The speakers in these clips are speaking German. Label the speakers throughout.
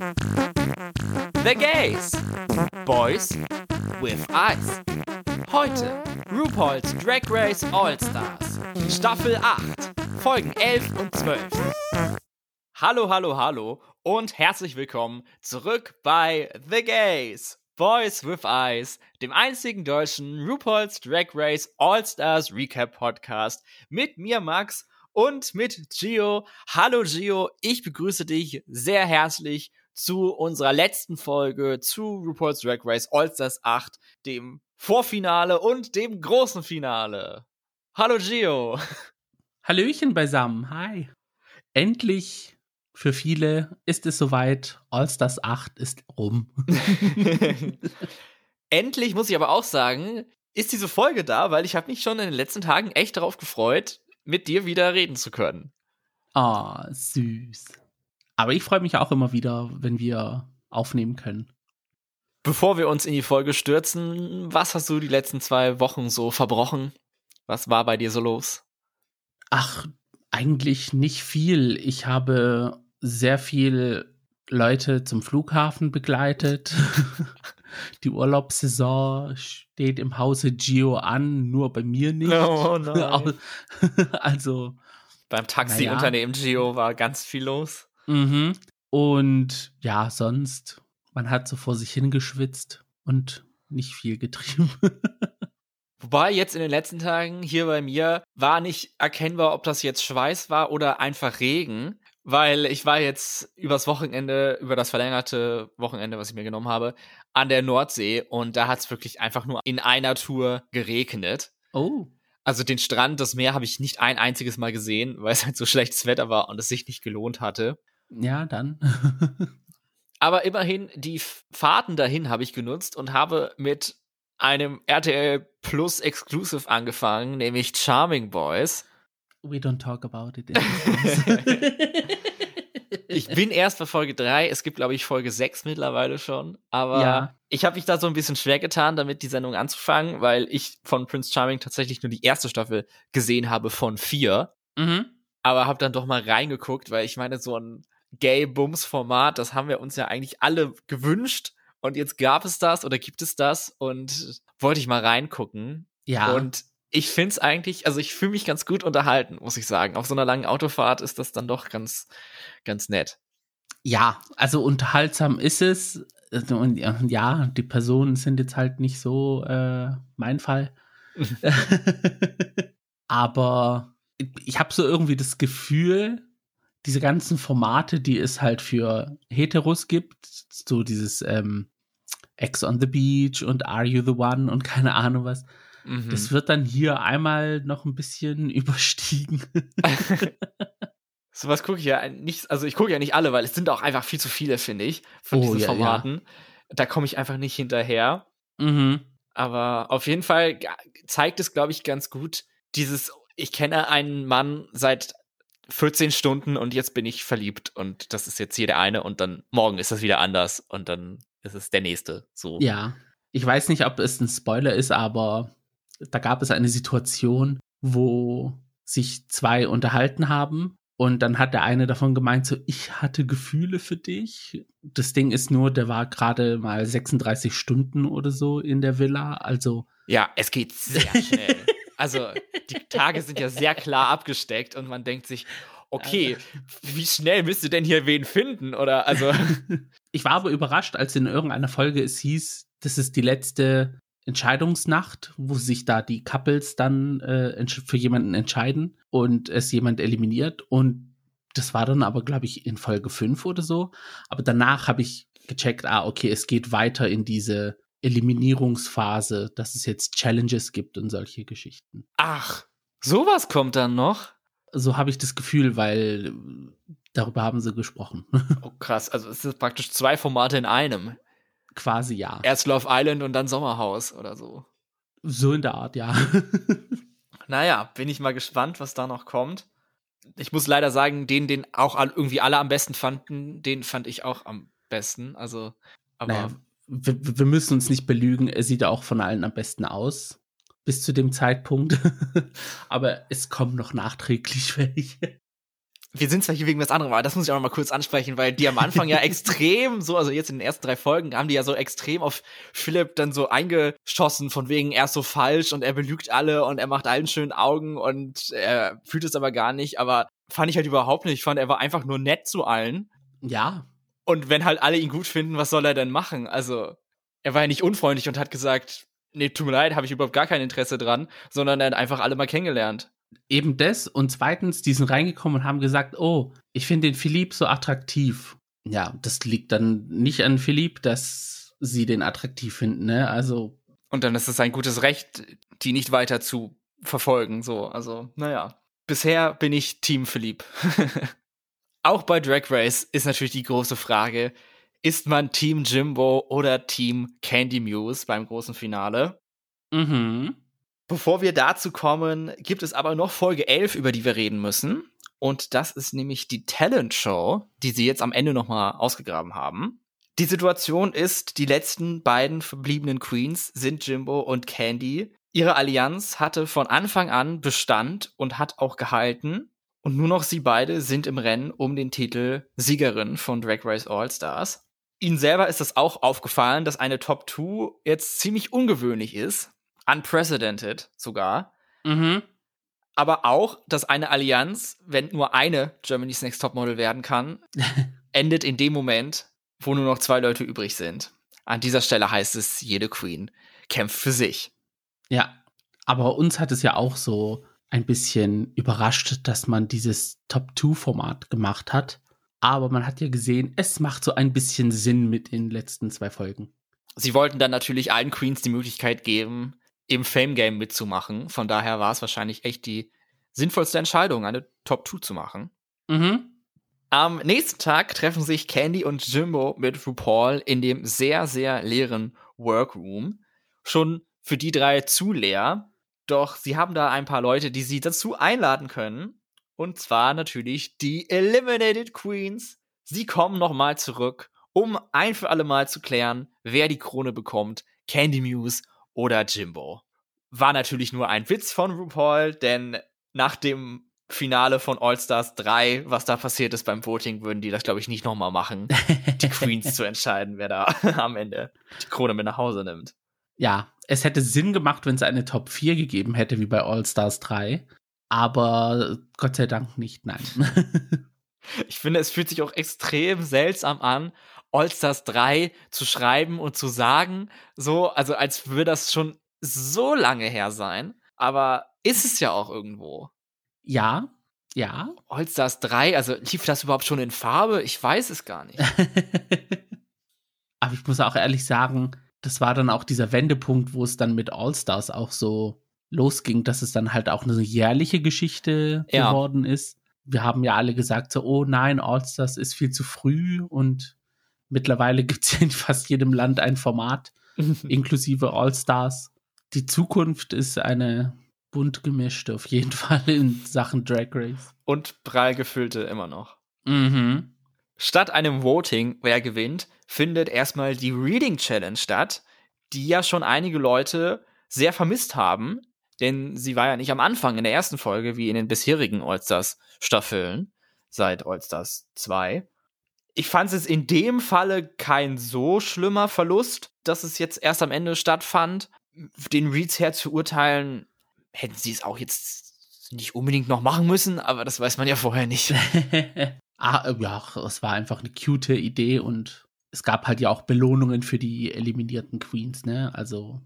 Speaker 1: The Gays. Boys with Eyes. Heute RuPaul's Drag Race All-Stars. Staffel 8. Folgen 11 und 12. Hallo, hallo, hallo und herzlich willkommen zurück bei The Gays. Boys with Eyes, dem einzigen deutschen RuPaul's Drag Race All-Stars Recap Podcast mit mir Max und mit Gio. Hallo Gio, ich begrüße dich sehr herzlich zu unserer letzten Folge zu RuPaul's Drag Race All-Stars 8, dem Vorfinale und dem großen Finale. Hallo Gio.
Speaker 2: Hallöchen beisammen, hi. Endlich für viele ist es soweit. All-Stars 8 ist rum.
Speaker 1: Endlich muss ich aber auch sagen, ist diese Folge da, weil ich habe mich schon in den letzten Tagen echt darauf gefreut, mit dir wieder reden zu können.
Speaker 2: Ah, oh, süß. Aber ich freue mich auch immer wieder, wenn wir aufnehmen können.
Speaker 1: Bevor wir uns in die Folge stürzen, was hast du die letzten zwei Wochen so verbrochen? Was war bei dir so los?
Speaker 2: Ach, eigentlich nicht viel. Ich habe sehr viel Leute zum Flughafen begleitet. Die Urlaubssaison steht im Hause Gio an, nur bei mir nicht. Oh nein. also.
Speaker 1: Beim Taxiunternehmen ja. Gio war ganz viel los.
Speaker 2: Mhm. Und ja, sonst, man hat so vor sich hingeschwitzt und nicht viel getrieben.
Speaker 1: Wobei jetzt in den letzten Tagen hier bei mir war nicht erkennbar, ob das jetzt Schweiß war oder einfach Regen weil ich war jetzt übers Wochenende, über das verlängerte Wochenende, was ich mir genommen habe, an der Nordsee und da hat es wirklich einfach nur in einer Tour geregnet.
Speaker 2: Oh.
Speaker 1: Also den Strand, das Meer habe ich nicht ein einziges Mal gesehen, weil es halt so schlechtes Wetter war und es sich nicht gelohnt hatte.
Speaker 2: Ja, dann.
Speaker 1: Aber immerhin, die Fahrten dahin habe ich genutzt und habe mit einem RTL Plus Exclusive angefangen, nämlich Charming Boys.
Speaker 2: We don't talk about it.
Speaker 1: ich bin erst bei Folge 3. Es gibt, glaube ich, Folge 6 mittlerweile schon. Aber ja. ich habe mich da so ein bisschen schwer getan, damit die Sendung anzufangen, weil ich von Prince Charming tatsächlich nur die erste Staffel gesehen habe von vier.
Speaker 2: Mhm.
Speaker 1: Aber habe dann doch mal reingeguckt, weil ich meine, so ein Gay-Bums-Format, das haben wir uns ja eigentlich alle gewünscht. Und jetzt gab es das oder gibt es das und wollte ich mal reingucken.
Speaker 2: Ja.
Speaker 1: Und ich finde es eigentlich, also ich fühle mich ganz gut unterhalten, muss ich sagen. Auf so einer langen Autofahrt ist das dann doch ganz, ganz nett.
Speaker 2: Ja, also unterhaltsam ist es. Also, und ja, die Personen sind jetzt halt nicht so äh, mein Fall. Aber ich habe so irgendwie das Gefühl, diese ganzen Formate, die es halt für Heteros gibt, so dieses ähm, Ex on the Beach und Are You the One und keine Ahnung was, Mhm. Das wird dann hier einmal noch ein bisschen überstiegen.
Speaker 1: Sowas gucke ich ja nicht, also ich gucke ja nicht alle, weil es sind auch einfach viel zu viele, finde ich, von oh, diesen ja, Formaten. Ja. Da komme ich einfach nicht hinterher.
Speaker 2: Mhm.
Speaker 1: Aber auf jeden Fall zeigt es, glaube ich, ganz gut, dieses, ich kenne einen Mann seit 14 Stunden und jetzt bin ich verliebt und das ist jetzt hier der eine und dann morgen ist das wieder anders und dann ist es der nächste. So.
Speaker 2: Ja. Ich weiß nicht, ob es ein Spoiler ist, aber da gab es eine Situation, wo sich zwei unterhalten haben und dann hat der eine davon gemeint, so, ich hatte Gefühle für dich. Das Ding ist nur, der war gerade mal 36 Stunden oder so in der Villa. Also.
Speaker 1: Ja, es geht sehr schnell. also, die Tage sind ja sehr klar abgesteckt und man denkt sich, okay, wie schnell müsst ihr denn hier wen finden? Oder also.
Speaker 2: ich war aber überrascht, als in irgendeiner Folge es hieß, das ist die letzte Entscheidungsnacht, wo sich da die Couples dann äh, für jemanden entscheiden und es jemand eliminiert. Und das war dann aber, glaube ich, in Folge 5 oder so. Aber danach habe ich gecheckt, ah, okay, es geht weiter in diese Eliminierungsphase, dass es jetzt Challenges gibt und solche Geschichten.
Speaker 1: Ach, sowas kommt dann noch?
Speaker 2: So habe ich das Gefühl, weil darüber haben sie gesprochen.
Speaker 1: Oh krass, also es ist praktisch zwei Formate in einem.
Speaker 2: Quasi ja.
Speaker 1: Erst Love Island und dann Sommerhaus oder so.
Speaker 2: So in der Art, ja.
Speaker 1: naja, bin ich mal gespannt, was da noch kommt. Ich muss leider sagen, den, den auch irgendwie alle am besten fanden, den fand ich auch am besten. Also, aber. Naja,
Speaker 2: wir, wir müssen uns nicht belügen, er sieht auch von allen am besten aus. Bis zu dem Zeitpunkt. aber es kommen noch nachträglich welche.
Speaker 1: wir sind zwar hier wegen was anderem, aber das muss ich auch noch mal kurz ansprechen, weil die am Anfang ja extrem so, also jetzt in den ersten drei Folgen haben die ja so extrem auf Philipp dann so eingeschossen, von wegen er ist so falsch und er belügt alle und er macht allen schönen Augen und er fühlt es aber gar nicht, aber fand ich halt überhaupt nicht. Ich fand, er war einfach nur nett zu allen.
Speaker 2: Ja.
Speaker 1: Und wenn halt alle ihn gut finden, was soll er denn machen? Also, er war ja nicht unfreundlich und hat gesagt, nee, tut mir leid, habe ich überhaupt gar kein Interesse dran, sondern er hat einfach alle mal kennengelernt.
Speaker 2: Eben das und zweitens, die sind reingekommen und haben gesagt, oh, ich finde den Philipp so attraktiv. Ja, das liegt dann nicht an Philipp, dass sie den attraktiv finden, ne? Also.
Speaker 1: Und dann ist es ein gutes Recht, die nicht weiter zu verfolgen, so. Also, naja. Bisher bin ich Team Philipp. Auch bei Drag Race ist natürlich die große Frage, ist man Team Jimbo oder Team Candy Muse beim großen Finale?
Speaker 2: Mhm.
Speaker 1: Bevor wir dazu kommen, gibt es aber noch Folge 11, über die wir reden müssen. Und das ist nämlich die Talent Show, die sie jetzt am Ende nochmal ausgegraben haben. Die Situation ist, die letzten beiden verbliebenen Queens sind Jimbo und Candy. Ihre Allianz hatte von Anfang an Bestand und hat auch gehalten. Und nur noch sie beide sind im Rennen um den Titel Siegerin von Drag Race All Stars. Ihnen selber ist es auch aufgefallen, dass eine Top 2 jetzt ziemlich ungewöhnlich ist. Unprecedented sogar.
Speaker 2: Mhm.
Speaker 1: Aber auch, dass eine Allianz, wenn nur eine Germany's Next Topmodel werden kann, endet in dem Moment, wo nur noch zwei Leute übrig sind. An dieser Stelle heißt es, jede Queen kämpft für sich.
Speaker 2: Ja, aber uns hat es ja auch so ein bisschen überrascht, dass man dieses Top-2-Format gemacht hat. Aber man hat ja gesehen, es macht so ein bisschen Sinn mit den letzten zwei Folgen.
Speaker 1: Sie wollten dann natürlich allen Queens die Möglichkeit geben, im Fame Game mitzumachen. Von daher war es wahrscheinlich echt die sinnvollste Entscheidung, eine Top 2 zu machen.
Speaker 2: Mhm.
Speaker 1: Am nächsten Tag treffen sich Candy und Jimbo mit RuPaul in dem sehr, sehr leeren Workroom. Schon für die drei zu leer. Doch sie haben da ein paar Leute, die sie dazu einladen können. Und zwar natürlich die Eliminated Queens. Sie kommen nochmal zurück, um ein für alle Mal zu klären, wer die Krone bekommt. Candy Muse oder Jimbo. War natürlich nur ein Witz von RuPaul, denn nach dem Finale von All Stars 3, was da passiert ist beim Voting, würden die das, glaube ich, nicht nochmal machen, die Queens zu entscheiden, wer da am Ende die Krone mit nach Hause nimmt.
Speaker 2: Ja, es hätte Sinn gemacht, wenn es eine Top 4 gegeben hätte, wie bei All Stars 3. Aber Gott sei Dank nicht, nein.
Speaker 1: ich finde, es fühlt sich auch extrem seltsam an, All-Stars 3 zu schreiben und zu sagen, so, also als würde das schon so lange her sein, aber ist es ja auch irgendwo.
Speaker 2: Ja, ja.
Speaker 1: All-Stars 3, also lief das überhaupt schon in Farbe? Ich weiß es gar nicht.
Speaker 2: aber ich muss auch ehrlich sagen, das war dann auch dieser Wendepunkt, wo es dann mit All-Stars auch so losging, dass es dann halt auch eine jährliche Geschichte ja. geworden ist. Wir haben ja alle gesagt, so, oh nein, All-Stars ist viel zu früh und Mittlerweile gibt es in fast jedem Land ein Format, inklusive All-Stars. Die Zukunft ist eine bunt gemischte, auf jeden Fall in Sachen Drag Race.
Speaker 1: Und prall gefüllte immer noch.
Speaker 2: Mhm.
Speaker 1: Statt einem Voting, wer gewinnt, findet erstmal die Reading Challenge statt, die ja schon einige Leute sehr vermisst haben, denn sie war ja nicht am Anfang in der ersten Folge wie in den bisherigen All-Stars-Staffeln seit All-Stars 2 ich fand es in dem Falle kein so schlimmer Verlust, dass es jetzt erst am Ende stattfand. Den Reads her zu urteilen, hätten sie es auch jetzt nicht unbedingt noch machen müssen, aber das weiß man ja vorher nicht.
Speaker 2: ah, äh, ja, es war einfach eine cute Idee und es gab halt ja auch Belohnungen für die eliminierten Queens, ne? Also.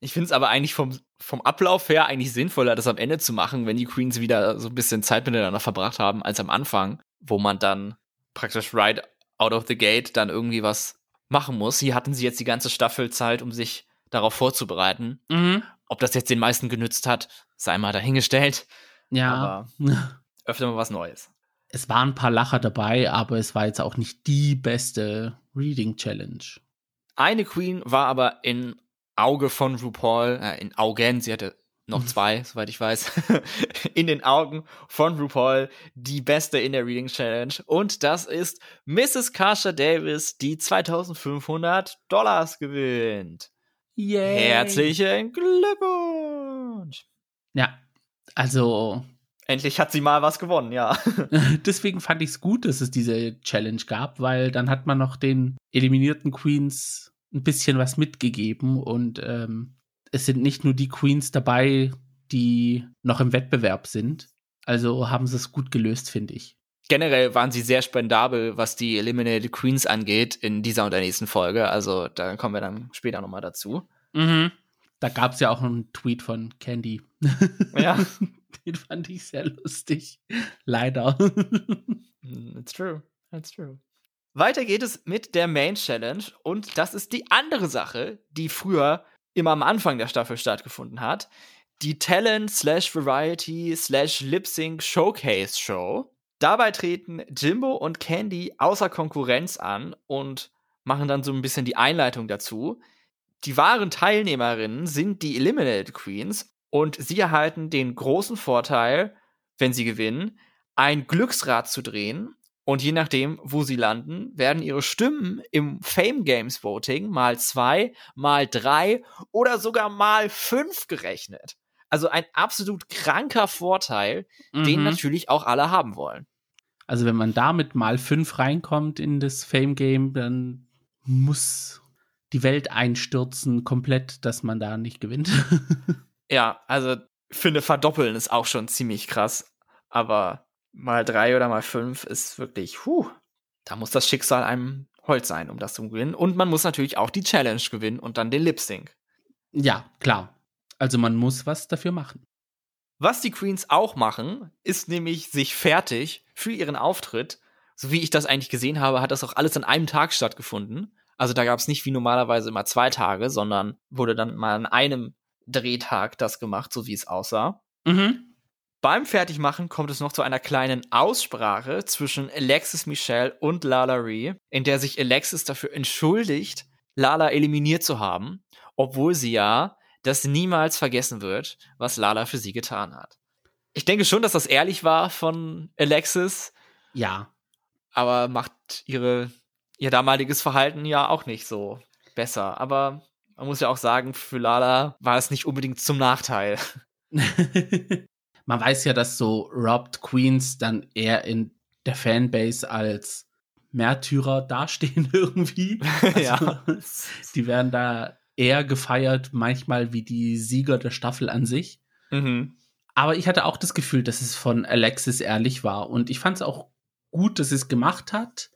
Speaker 1: ich finde es aber eigentlich vom, vom Ablauf her eigentlich sinnvoller, das am Ende zu machen, wenn die Queens wieder so ein bisschen Zeit miteinander verbracht haben, als am Anfang wo man dann praktisch right out of the gate dann irgendwie was machen muss. Hier hatten sie jetzt die ganze Staffel Zeit, um sich darauf vorzubereiten.
Speaker 2: Mhm.
Speaker 1: Ob das jetzt den meisten genützt hat, sei mal dahingestellt.
Speaker 2: Ja.
Speaker 1: Aber öfter mal was Neues.
Speaker 2: Es waren ein paar Lacher dabei, aber es war jetzt auch nicht die beste Reading Challenge.
Speaker 1: Eine Queen war aber in Auge von RuPaul, äh, in Augen, sie hatte noch mhm. zwei, soweit ich weiß, in den Augen von RuPaul die beste in der Reading Challenge. Und das ist Mrs. Kasha Davis, die 2500 Dollars gewinnt.
Speaker 2: Yay.
Speaker 1: Herzlichen Glückwunsch!
Speaker 2: Ja, also.
Speaker 1: Endlich hat sie mal was gewonnen, ja.
Speaker 2: Deswegen fand ich es gut, dass es diese Challenge gab, weil dann hat man noch den eliminierten Queens ein bisschen was mitgegeben und ähm, es sind nicht nur die Queens dabei, die noch im Wettbewerb sind. Also haben sie es gut gelöst, finde ich.
Speaker 1: Generell waren sie sehr spendabel, was die Eliminated Queens angeht, in dieser und der nächsten Folge. Also da kommen wir dann später nochmal dazu.
Speaker 2: Mhm. Da gab es ja auch einen Tweet von Candy.
Speaker 1: Ja.
Speaker 2: Den fand ich sehr lustig. Leider.
Speaker 1: It's true. It's true. Weiter geht es mit der Main Challenge und das ist die andere Sache, die früher immer am Anfang der Staffel stattgefunden hat. Die Talent slash Variety slash Lip Sync Showcase Show. Dabei treten Jimbo und Candy außer Konkurrenz an und machen dann so ein bisschen die Einleitung dazu. Die wahren Teilnehmerinnen sind die Eliminated Queens und sie erhalten den großen Vorteil, wenn sie gewinnen, ein Glücksrad zu drehen. Und je nachdem, wo sie landen, werden ihre Stimmen im Fame Games Voting mal zwei, mal drei oder sogar mal fünf gerechnet. Also ein absolut kranker Vorteil, mhm. den natürlich auch alle haben wollen.
Speaker 2: Also wenn man damit mal fünf reinkommt in das Fame Game, dann muss die Welt einstürzen komplett, dass man da nicht gewinnt.
Speaker 1: Ja, also finde verdoppeln ist auch schon ziemlich krass. Aber mal drei oder mal fünf ist wirklich, puh, da muss das Schicksal einem Holz sein, um das zu gewinnen. Und man muss natürlich auch die Challenge gewinnen und dann den Lip Sync.
Speaker 2: Ja, klar. Also man muss was dafür machen.
Speaker 1: Was die Queens auch machen, ist nämlich sich fertig für ihren Auftritt. So wie ich das eigentlich gesehen habe, hat das auch alles an einem Tag stattgefunden. Also da gab es nicht wie normalerweise immer zwei Tage, sondern wurde dann mal an einem Drehtag das gemacht, so wie es aussah.
Speaker 2: Mhm.
Speaker 1: Beim Fertigmachen kommt es noch zu einer kleinen Aussprache zwischen Alexis Michelle und Lala Ree, in der sich Alexis dafür entschuldigt, Lala eliminiert zu haben, obwohl sie ja das niemals vergessen wird, was Lala für sie getan hat. Ich denke schon, dass das ehrlich war von Alexis.
Speaker 2: Ja.
Speaker 1: Aber macht ihre, ihr damaliges Verhalten ja auch nicht so besser. Aber man muss ja auch sagen, für Lala war es nicht unbedingt zum Nachteil.
Speaker 2: man weiß ja, dass so Robbed Queens dann eher in der Fanbase als Märtyrer dastehen irgendwie. Also, ja. Die werden da eher gefeiert, manchmal wie die Sieger der Staffel an sich.
Speaker 1: Mhm.
Speaker 2: Aber ich hatte auch das Gefühl, dass es von Alexis ehrlich war. Und ich fand es auch gut, dass es gemacht hat.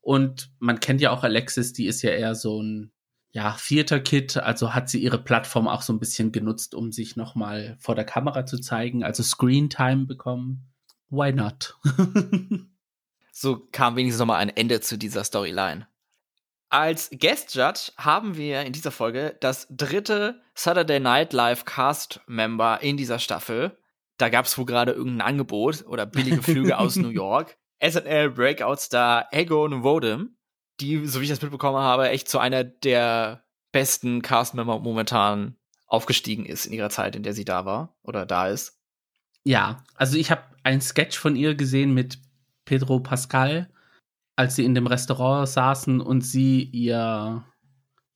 Speaker 2: Und man kennt ja auch Alexis, die ist ja eher so ein ja, vierter Kit, also hat sie ihre Plattform auch so ein bisschen genutzt, um sich nochmal vor der Kamera zu zeigen, also Screen Time bekommen. Why not?
Speaker 1: so kam wenigstens nochmal ein Ende zu dieser Storyline. Als Guest Judge haben wir in dieser Folge das dritte Saturday Night Live Cast Member in dieser Staffel. Da gab es wohl gerade irgendein Angebot oder billige Flüge aus New York. SNL Breakout Star Egon Wodem die, so wie ich das mitbekommen habe, echt zu einer der besten Castmember momentan aufgestiegen ist in ihrer Zeit, in der sie da war oder da ist.
Speaker 2: Ja, also ich habe einen Sketch von ihr gesehen mit Pedro Pascal, als sie in dem Restaurant saßen und sie ihr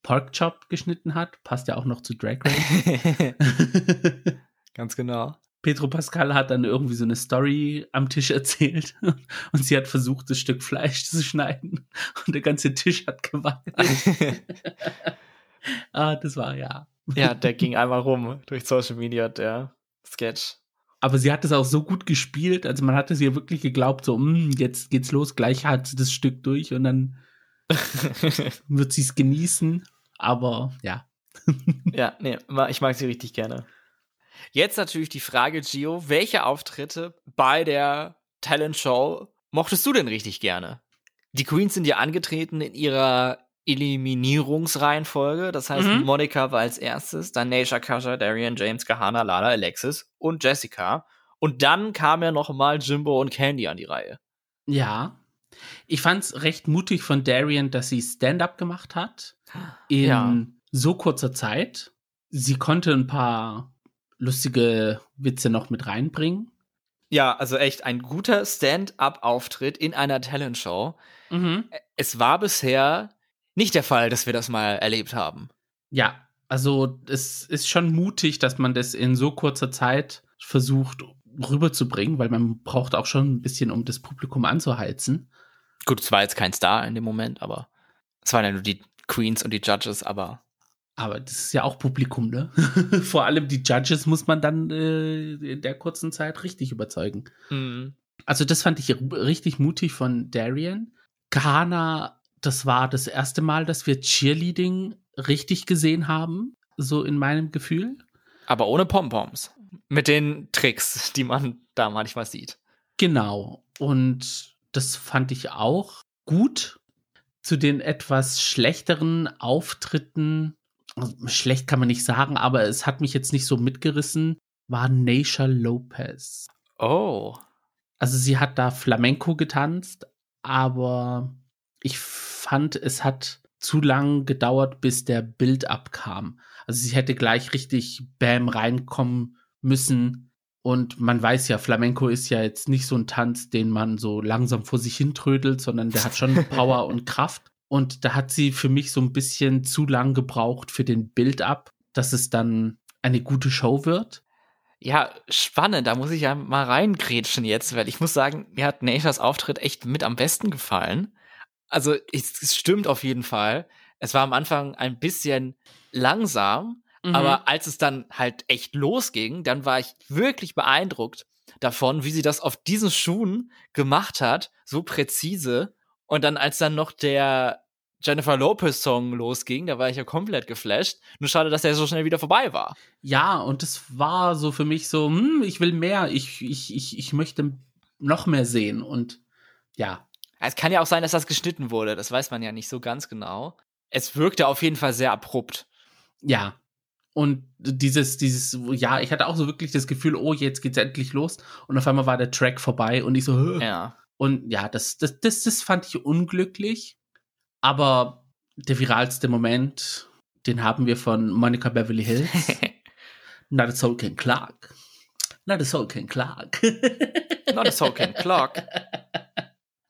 Speaker 2: Porkchop geschnitten hat. Passt ja auch noch zu Drag Race.
Speaker 1: Ganz genau.
Speaker 2: Pedro Pascal hat dann irgendwie so eine Story am Tisch erzählt und sie hat versucht, das Stück Fleisch zu schneiden und der ganze Tisch hat gewackelt. ah, das war ja.
Speaker 1: Ja, der ging einmal rum durch Social Media, der Sketch.
Speaker 2: Aber sie hat es auch so gut gespielt, also man hat es ihr wirklich geglaubt, so, hm, jetzt geht's los, gleich hat sie das Stück durch und dann wird sie es genießen. Aber ja.
Speaker 1: ja, nee, ich mag sie richtig gerne. Jetzt natürlich die Frage, Gio, welche Auftritte bei der Talent Show mochtest du denn richtig gerne? Die Queens sind ja angetreten in ihrer Eliminierungsreihenfolge. Das heißt, mhm. Monika war als erstes, dann Naisha Kasha, Darian, James, Kahana, Lala, Alexis und Jessica. Und dann kam ja noch mal Jimbo und Candy an die Reihe.
Speaker 2: Ja. Ich fand's recht mutig von Darian, dass sie Stand-up gemacht hat. In ja. so kurzer Zeit. Sie konnte ein paar lustige Witze noch mit reinbringen.
Speaker 1: Ja, also echt ein guter Stand-up-Auftritt in einer Talentshow.
Speaker 2: Mhm.
Speaker 1: Es war bisher nicht der Fall, dass wir das mal erlebt haben.
Speaker 2: Ja, also es ist schon mutig, dass man das in so kurzer Zeit versucht, rüberzubringen, weil man braucht auch schon ein bisschen, um das Publikum anzuheizen.
Speaker 1: Gut, es war jetzt kein Star in dem Moment, aber es waren ja nur die Queens und die Judges, aber.
Speaker 2: Aber das ist ja auch Publikum, ne? Vor allem die Judges muss man dann äh, in der kurzen Zeit richtig überzeugen.
Speaker 1: Mhm.
Speaker 2: Also, das fand ich richtig mutig von Darian. Kana, das war das erste Mal, dass wir Cheerleading richtig gesehen haben, so in meinem Gefühl.
Speaker 1: Aber ohne Pompoms. Mit den Tricks, die man da manchmal sieht.
Speaker 2: Genau. Und das fand ich auch gut. Zu den etwas schlechteren Auftritten, schlecht kann man nicht sagen, aber es hat mich jetzt nicht so mitgerissen, war Neisha Lopez.
Speaker 1: Oh.
Speaker 2: Also sie hat da Flamenco getanzt, aber ich fand, es hat zu lang gedauert, bis der Bild abkam. Also sie hätte gleich richtig Bam reinkommen müssen. Und man weiß ja, Flamenco ist ja jetzt nicht so ein Tanz, den man so langsam vor sich hin trödelt, sondern der hat schon Power und Kraft. Und da hat sie für mich so ein bisschen zu lang gebraucht für den Build-up, dass es dann eine gute Show wird.
Speaker 1: Ja, spannend. Da muss ich ja mal reingrätschen jetzt, weil ich muss sagen, mir hat Nashas Auftritt echt mit am besten gefallen. Also, es, es stimmt auf jeden Fall. Es war am Anfang ein bisschen langsam, mhm. aber als es dann halt echt losging, dann war ich wirklich beeindruckt davon, wie sie das auf diesen Schuhen gemacht hat, so präzise. Und dann, als dann noch der Jennifer Lopez Song losging, da war ich ja komplett geflasht. Nur schade, dass er so schnell wieder vorbei war.
Speaker 2: Ja, und es war so für mich so, hm, ich will mehr, ich, ich, ich, ich möchte noch mehr sehen und ja.
Speaker 1: Es kann ja auch sein, dass das geschnitten wurde, das weiß man ja nicht so ganz genau. Es wirkte auf jeden Fall sehr abrupt.
Speaker 2: Ja. Und dieses, dieses, ja, ich hatte auch so wirklich das Gefühl, oh, jetzt geht's endlich los. Und auf einmal war der Track vorbei und ich so, Hö.
Speaker 1: ja.
Speaker 2: Und ja, das, das, das, das fand ich unglücklich. Aber der viralste Moment, den haben wir von Monica Beverly Hills. Not a soul can Clark. Not a soul can Clark.
Speaker 1: Not a soul can Clark.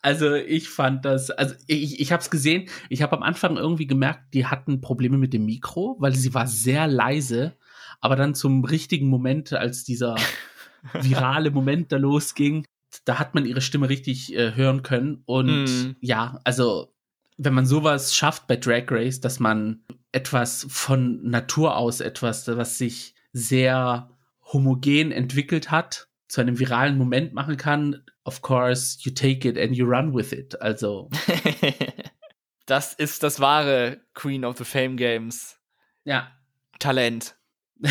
Speaker 2: Also ich fand das, also ich, ich habe es gesehen, ich habe am Anfang irgendwie gemerkt, die hatten Probleme mit dem Mikro, weil sie war sehr leise, aber dann zum richtigen Moment, als dieser virale Moment da losging, da hat man ihre Stimme richtig äh, hören können und mm. ja, also wenn man sowas schafft bei Drag Race, dass man etwas von Natur aus etwas, was sich sehr homogen entwickelt hat, zu einem viralen Moment machen kann, of course, you take it and you run with it. Also.
Speaker 1: das ist das wahre Queen of the Fame Games.
Speaker 2: Ja.
Speaker 1: Talent.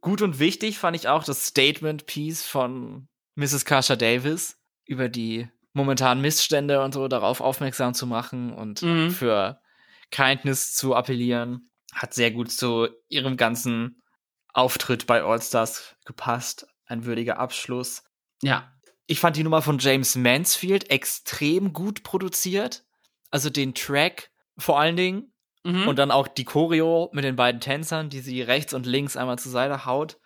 Speaker 1: Gut und wichtig fand ich auch das Statement-Piece von Mrs. Kasha Davis über die momentanen Missstände und so darauf aufmerksam zu machen und mhm. für Kindness zu appellieren. Hat sehr gut zu ihrem ganzen Auftritt bei All Stars gepasst. Ein würdiger Abschluss.
Speaker 2: Ja.
Speaker 1: Ich fand die Nummer von James Mansfield extrem gut produziert. Also den Track vor allen Dingen. Mhm. Und dann auch die Choreo mit den beiden Tänzern, die sie rechts und links einmal zur Seite haut.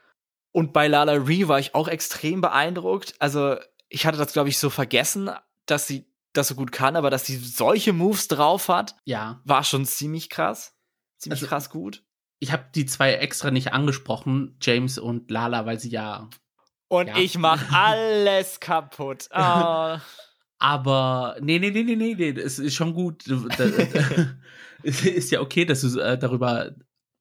Speaker 1: Und bei Lala Ree war ich auch extrem beeindruckt. Also ich hatte das, glaube ich, so vergessen, dass sie das so gut kann, aber dass sie solche Moves drauf hat,
Speaker 2: ja.
Speaker 1: war schon ziemlich krass. Ziemlich also, krass gut.
Speaker 2: Ich habe die zwei extra nicht angesprochen, James und Lala, weil sie ja
Speaker 1: und ja. ich mach alles kaputt. Oh.
Speaker 2: Aber nee, nee, nee, nee, nee, nee, es ist schon gut. es ist ja okay, dass du äh, darüber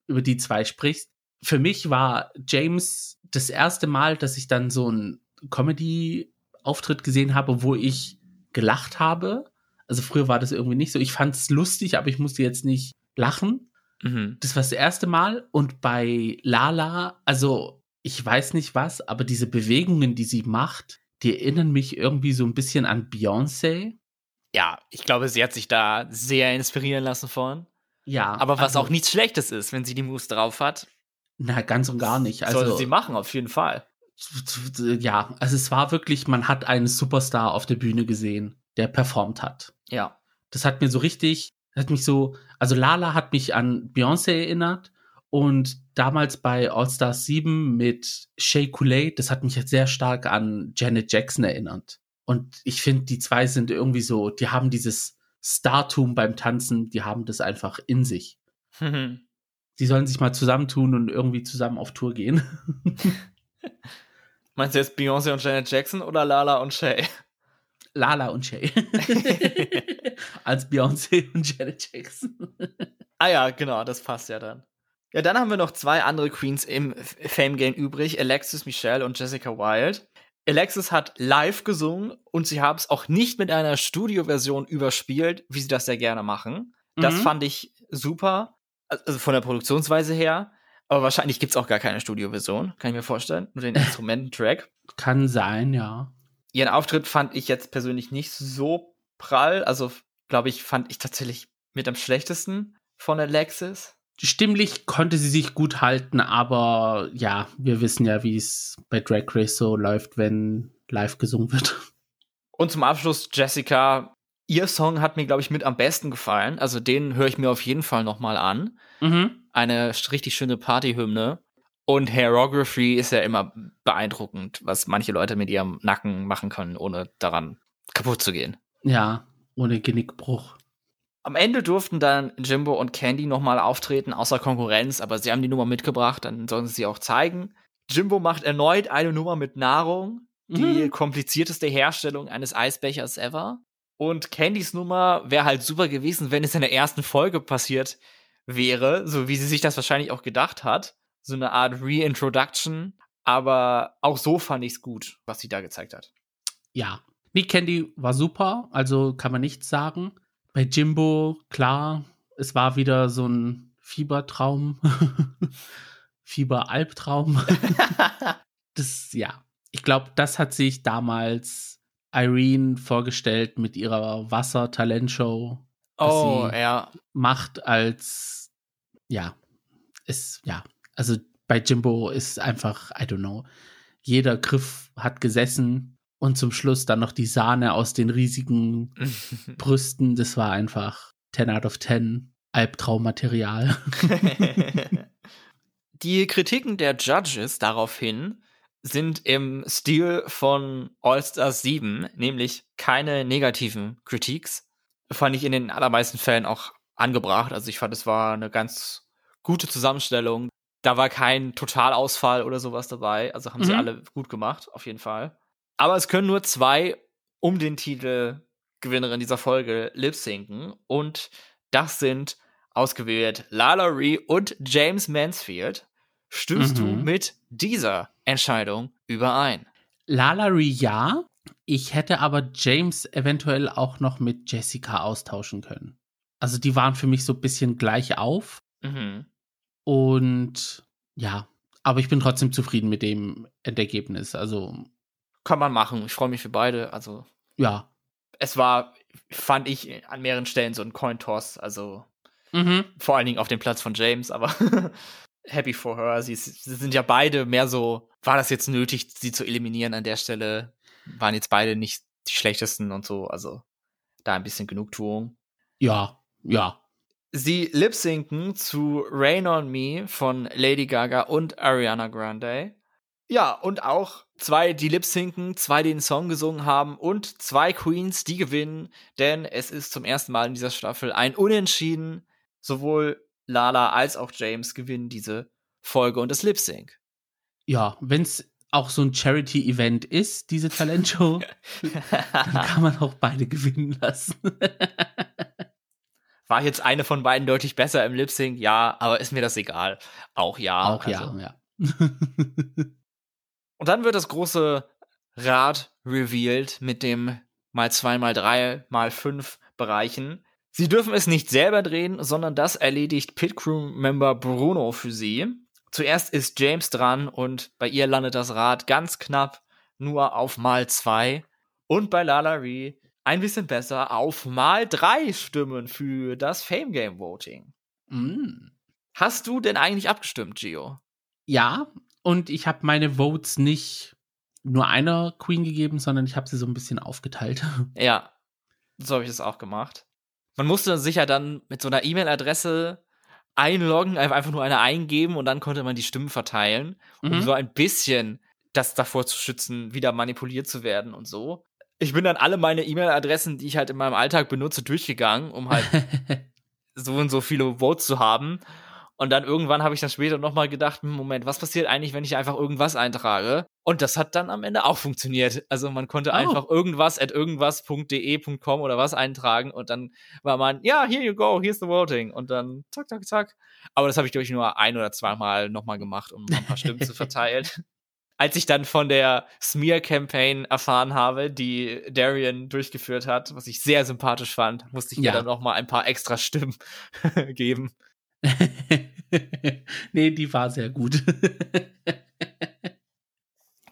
Speaker 2: über die zwei sprichst. Für mich war James das erste Mal, dass ich dann so einen Comedy-Auftritt gesehen habe, wo ich gelacht habe. Also früher war das irgendwie nicht so. Ich fand es lustig, aber ich musste jetzt nicht lachen. Mhm. Das war das erste Mal. Und bei Lala, also ich weiß nicht was, aber diese Bewegungen, die sie macht, die erinnern mich irgendwie so ein bisschen an Beyoncé.
Speaker 1: Ja, ich glaube, sie hat sich da sehr inspirieren lassen von.
Speaker 2: Ja.
Speaker 1: Aber was also, auch nichts Schlechtes ist, wenn sie die Moves drauf hat.
Speaker 2: Na, ganz und gar nicht. Also,
Speaker 1: Sollte sie machen, auf jeden Fall.
Speaker 2: Ja, also es war wirklich, man hat einen Superstar auf der Bühne gesehen, der performt hat.
Speaker 1: Ja.
Speaker 2: Das hat mir so richtig, hat mich so, also Lala hat mich an Beyoncé erinnert und damals bei All Stars 7 mit Shay Coulee, das hat mich jetzt sehr stark an Janet Jackson erinnert. Und ich finde, die zwei sind irgendwie so, die haben dieses Startum beim Tanzen, die haben das einfach in sich. die sollen sich mal zusammentun und irgendwie zusammen auf Tour gehen.
Speaker 1: Meinst du jetzt Beyoncé und Janet Jackson oder Lala und Shay?
Speaker 2: Lala und Shay. Als Beyoncé und Janet Jackson.
Speaker 1: ah ja, genau, das passt ja dann. Ja, dann haben wir noch zwei andere Queens im Fame Game übrig, Alexis Michelle und Jessica Wilde. Alexis hat live gesungen und sie haben es auch nicht mit einer Studioversion überspielt, wie sie das sehr gerne machen. Mhm. Das fand ich super, also von der Produktionsweise her. Aber wahrscheinlich gibt es auch gar keine Studioversion, kann ich mir vorstellen. Nur den Instrumententrack.
Speaker 2: Kann sein, ja.
Speaker 1: Ihren Auftritt fand ich jetzt persönlich nicht so prall. Also, glaube ich, fand ich tatsächlich mit am schlechtesten von Alexis.
Speaker 2: Stimmlich konnte sie sich gut halten, aber ja, wir wissen ja, wie es bei Drag Race so läuft, wenn live gesungen wird.
Speaker 1: Und zum Abschluss Jessica. Ihr Song hat mir, glaube ich, mit am besten gefallen. Also den höre ich mir auf jeden Fall noch mal an. Mhm. Eine richtig schöne Partyhymne. Und Hairography ist ja immer beeindruckend, was manche Leute mit ihrem Nacken machen können, ohne daran kaputt zu gehen.
Speaker 2: Ja, ohne Genickbruch.
Speaker 1: Am Ende durften dann Jimbo und Candy nochmal auftreten, außer Konkurrenz, aber sie haben die Nummer mitgebracht, dann sollen sie sie auch zeigen. Jimbo macht erneut eine Nummer mit Nahrung, die mhm. komplizierteste Herstellung eines Eisbechers ever. Und Candys Nummer wäre halt super gewesen, wenn es in der ersten Folge passiert wäre, so wie sie sich das wahrscheinlich auch gedacht hat. So eine Art Reintroduction. Aber auch so fand ich es gut, was sie da gezeigt hat.
Speaker 2: Ja. Nee, Candy war super, also kann man nichts sagen. Bei Jimbo, klar, es war wieder so ein Fiebertraum. Fieberalbtraum. das, ja. Ich glaube, das hat sich damals Irene vorgestellt mit ihrer Wasser-Talentshow.
Speaker 1: Oh, ja.
Speaker 2: Macht als, ja, ist, ja. Also bei Jimbo ist einfach, I don't know, jeder Griff hat gesessen und zum Schluss dann noch die Sahne aus den riesigen Brüsten. Das war einfach 10 out of 10 Albtraummaterial.
Speaker 1: die Kritiken der Judges daraufhin sind im Stil von All-Stars 7, nämlich keine negativen Critiques. Fand ich in den allermeisten Fällen auch angebracht. Also ich fand, es war eine ganz gute Zusammenstellung. Da war kein Totalausfall oder sowas dabei. Also haben mhm. sie alle gut gemacht, auf jeden Fall. Aber es können nur zwei um den Titel Gewinnerin dieser Folge lip-sinken. Und das sind ausgewählt Lala Ree und James Mansfield. Stimmst mhm. du mit dieser Entscheidung überein?
Speaker 2: Lala Ree ja. Ich hätte aber James eventuell auch noch mit Jessica austauschen können. Also die waren für mich so ein bisschen gleich auf. Mhm. Und ja, aber ich bin trotzdem zufrieden mit dem Endergebnis. Also
Speaker 1: kann man machen. Ich freue mich für beide. Also.
Speaker 2: Ja.
Speaker 1: Es war, fand ich, an mehreren Stellen so ein Coin-Toss. Also. Mhm. Vor allen Dingen auf dem Platz von James, aber happy for her. Sie, sie, sind ja beide mehr so, war das jetzt nötig, sie zu eliminieren an der Stelle? Waren jetzt beide nicht die schlechtesten und so. Also da ein bisschen Genugtuung.
Speaker 2: Ja, ja.
Speaker 1: Sie lip-sinken zu Rain on Me von Lady Gaga und Ariana Grande. Ja, und auch zwei, die lip-sinken, zwei, die den Song gesungen haben und zwei Queens, die gewinnen, denn es ist zum ersten Mal in dieser Staffel ein Unentschieden. Sowohl Lala als auch James gewinnen diese Folge und das Lip-Sync.
Speaker 2: Ja, wenn es auch so ein Charity-Event ist, diese Talentshow, dann kann man auch beide gewinnen lassen.
Speaker 1: War jetzt eine von beiden deutlich besser im Lip-Sync? Ja, aber ist mir das egal. Auch ja.
Speaker 2: Auch also. ja, ja.
Speaker 1: Und dann wird das große Rad revealed mit dem mal zwei, mal drei, mal fünf Bereichen. Sie dürfen es nicht selber drehen, sondern das erledigt Pit Crew Member Bruno für sie. Zuerst ist James dran und bei ihr landet das Rad ganz knapp nur auf mal zwei. Und bei Lala Ree ein bisschen besser auf mal drei Stimmen für das Fame Game Voting. Mm. Hast du denn eigentlich abgestimmt, Gio?
Speaker 2: Ja, und ich habe meine Votes nicht nur einer Queen gegeben, sondern ich habe sie so ein bisschen aufgeteilt.
Speaker 1: Ja, so habe ich das auch gemacht. Man musste sich ja dann mit so einer E-Mail-Adresse einloggen, einfach nur eine eingeben und dann konnte man die Stimmen verteilen, um mhm. so ein bisschen das davor zu schützen, wieder manipuliert zu werden und so. Ich bin dann alle meine E-Mail-Adressen, die ich halt in meinem Alltag benutze, durchgegangen, um halt so und so viele Votes zu haben Und dann irgendwann habe ich dann später nochmal gedacht, hm, Moment, was passiert eigentlich, wenn ich einfach irgendwas eintrage? Und das hat dann am Ende auch funktioniert. Also man konnte oh. einfach irgendwas at irgendwas.de.com oder was eintragen und dann war man, ja, here you go, here's the voting. Und dann zack, zack, zack. Aber das habe ich durch nur ein oder zweimal nochmal gemacht, um ein paar Stimmen zu verteilen. Als ich dann von der Smear-Campaign erfahren habe, die Darian durchgeführt hat, was ich sehr sympathisch fand, musste ich ja. mir dann nochmal ein paar extra Stimmen geben.
Speaker 2: nee, die war sehr gut.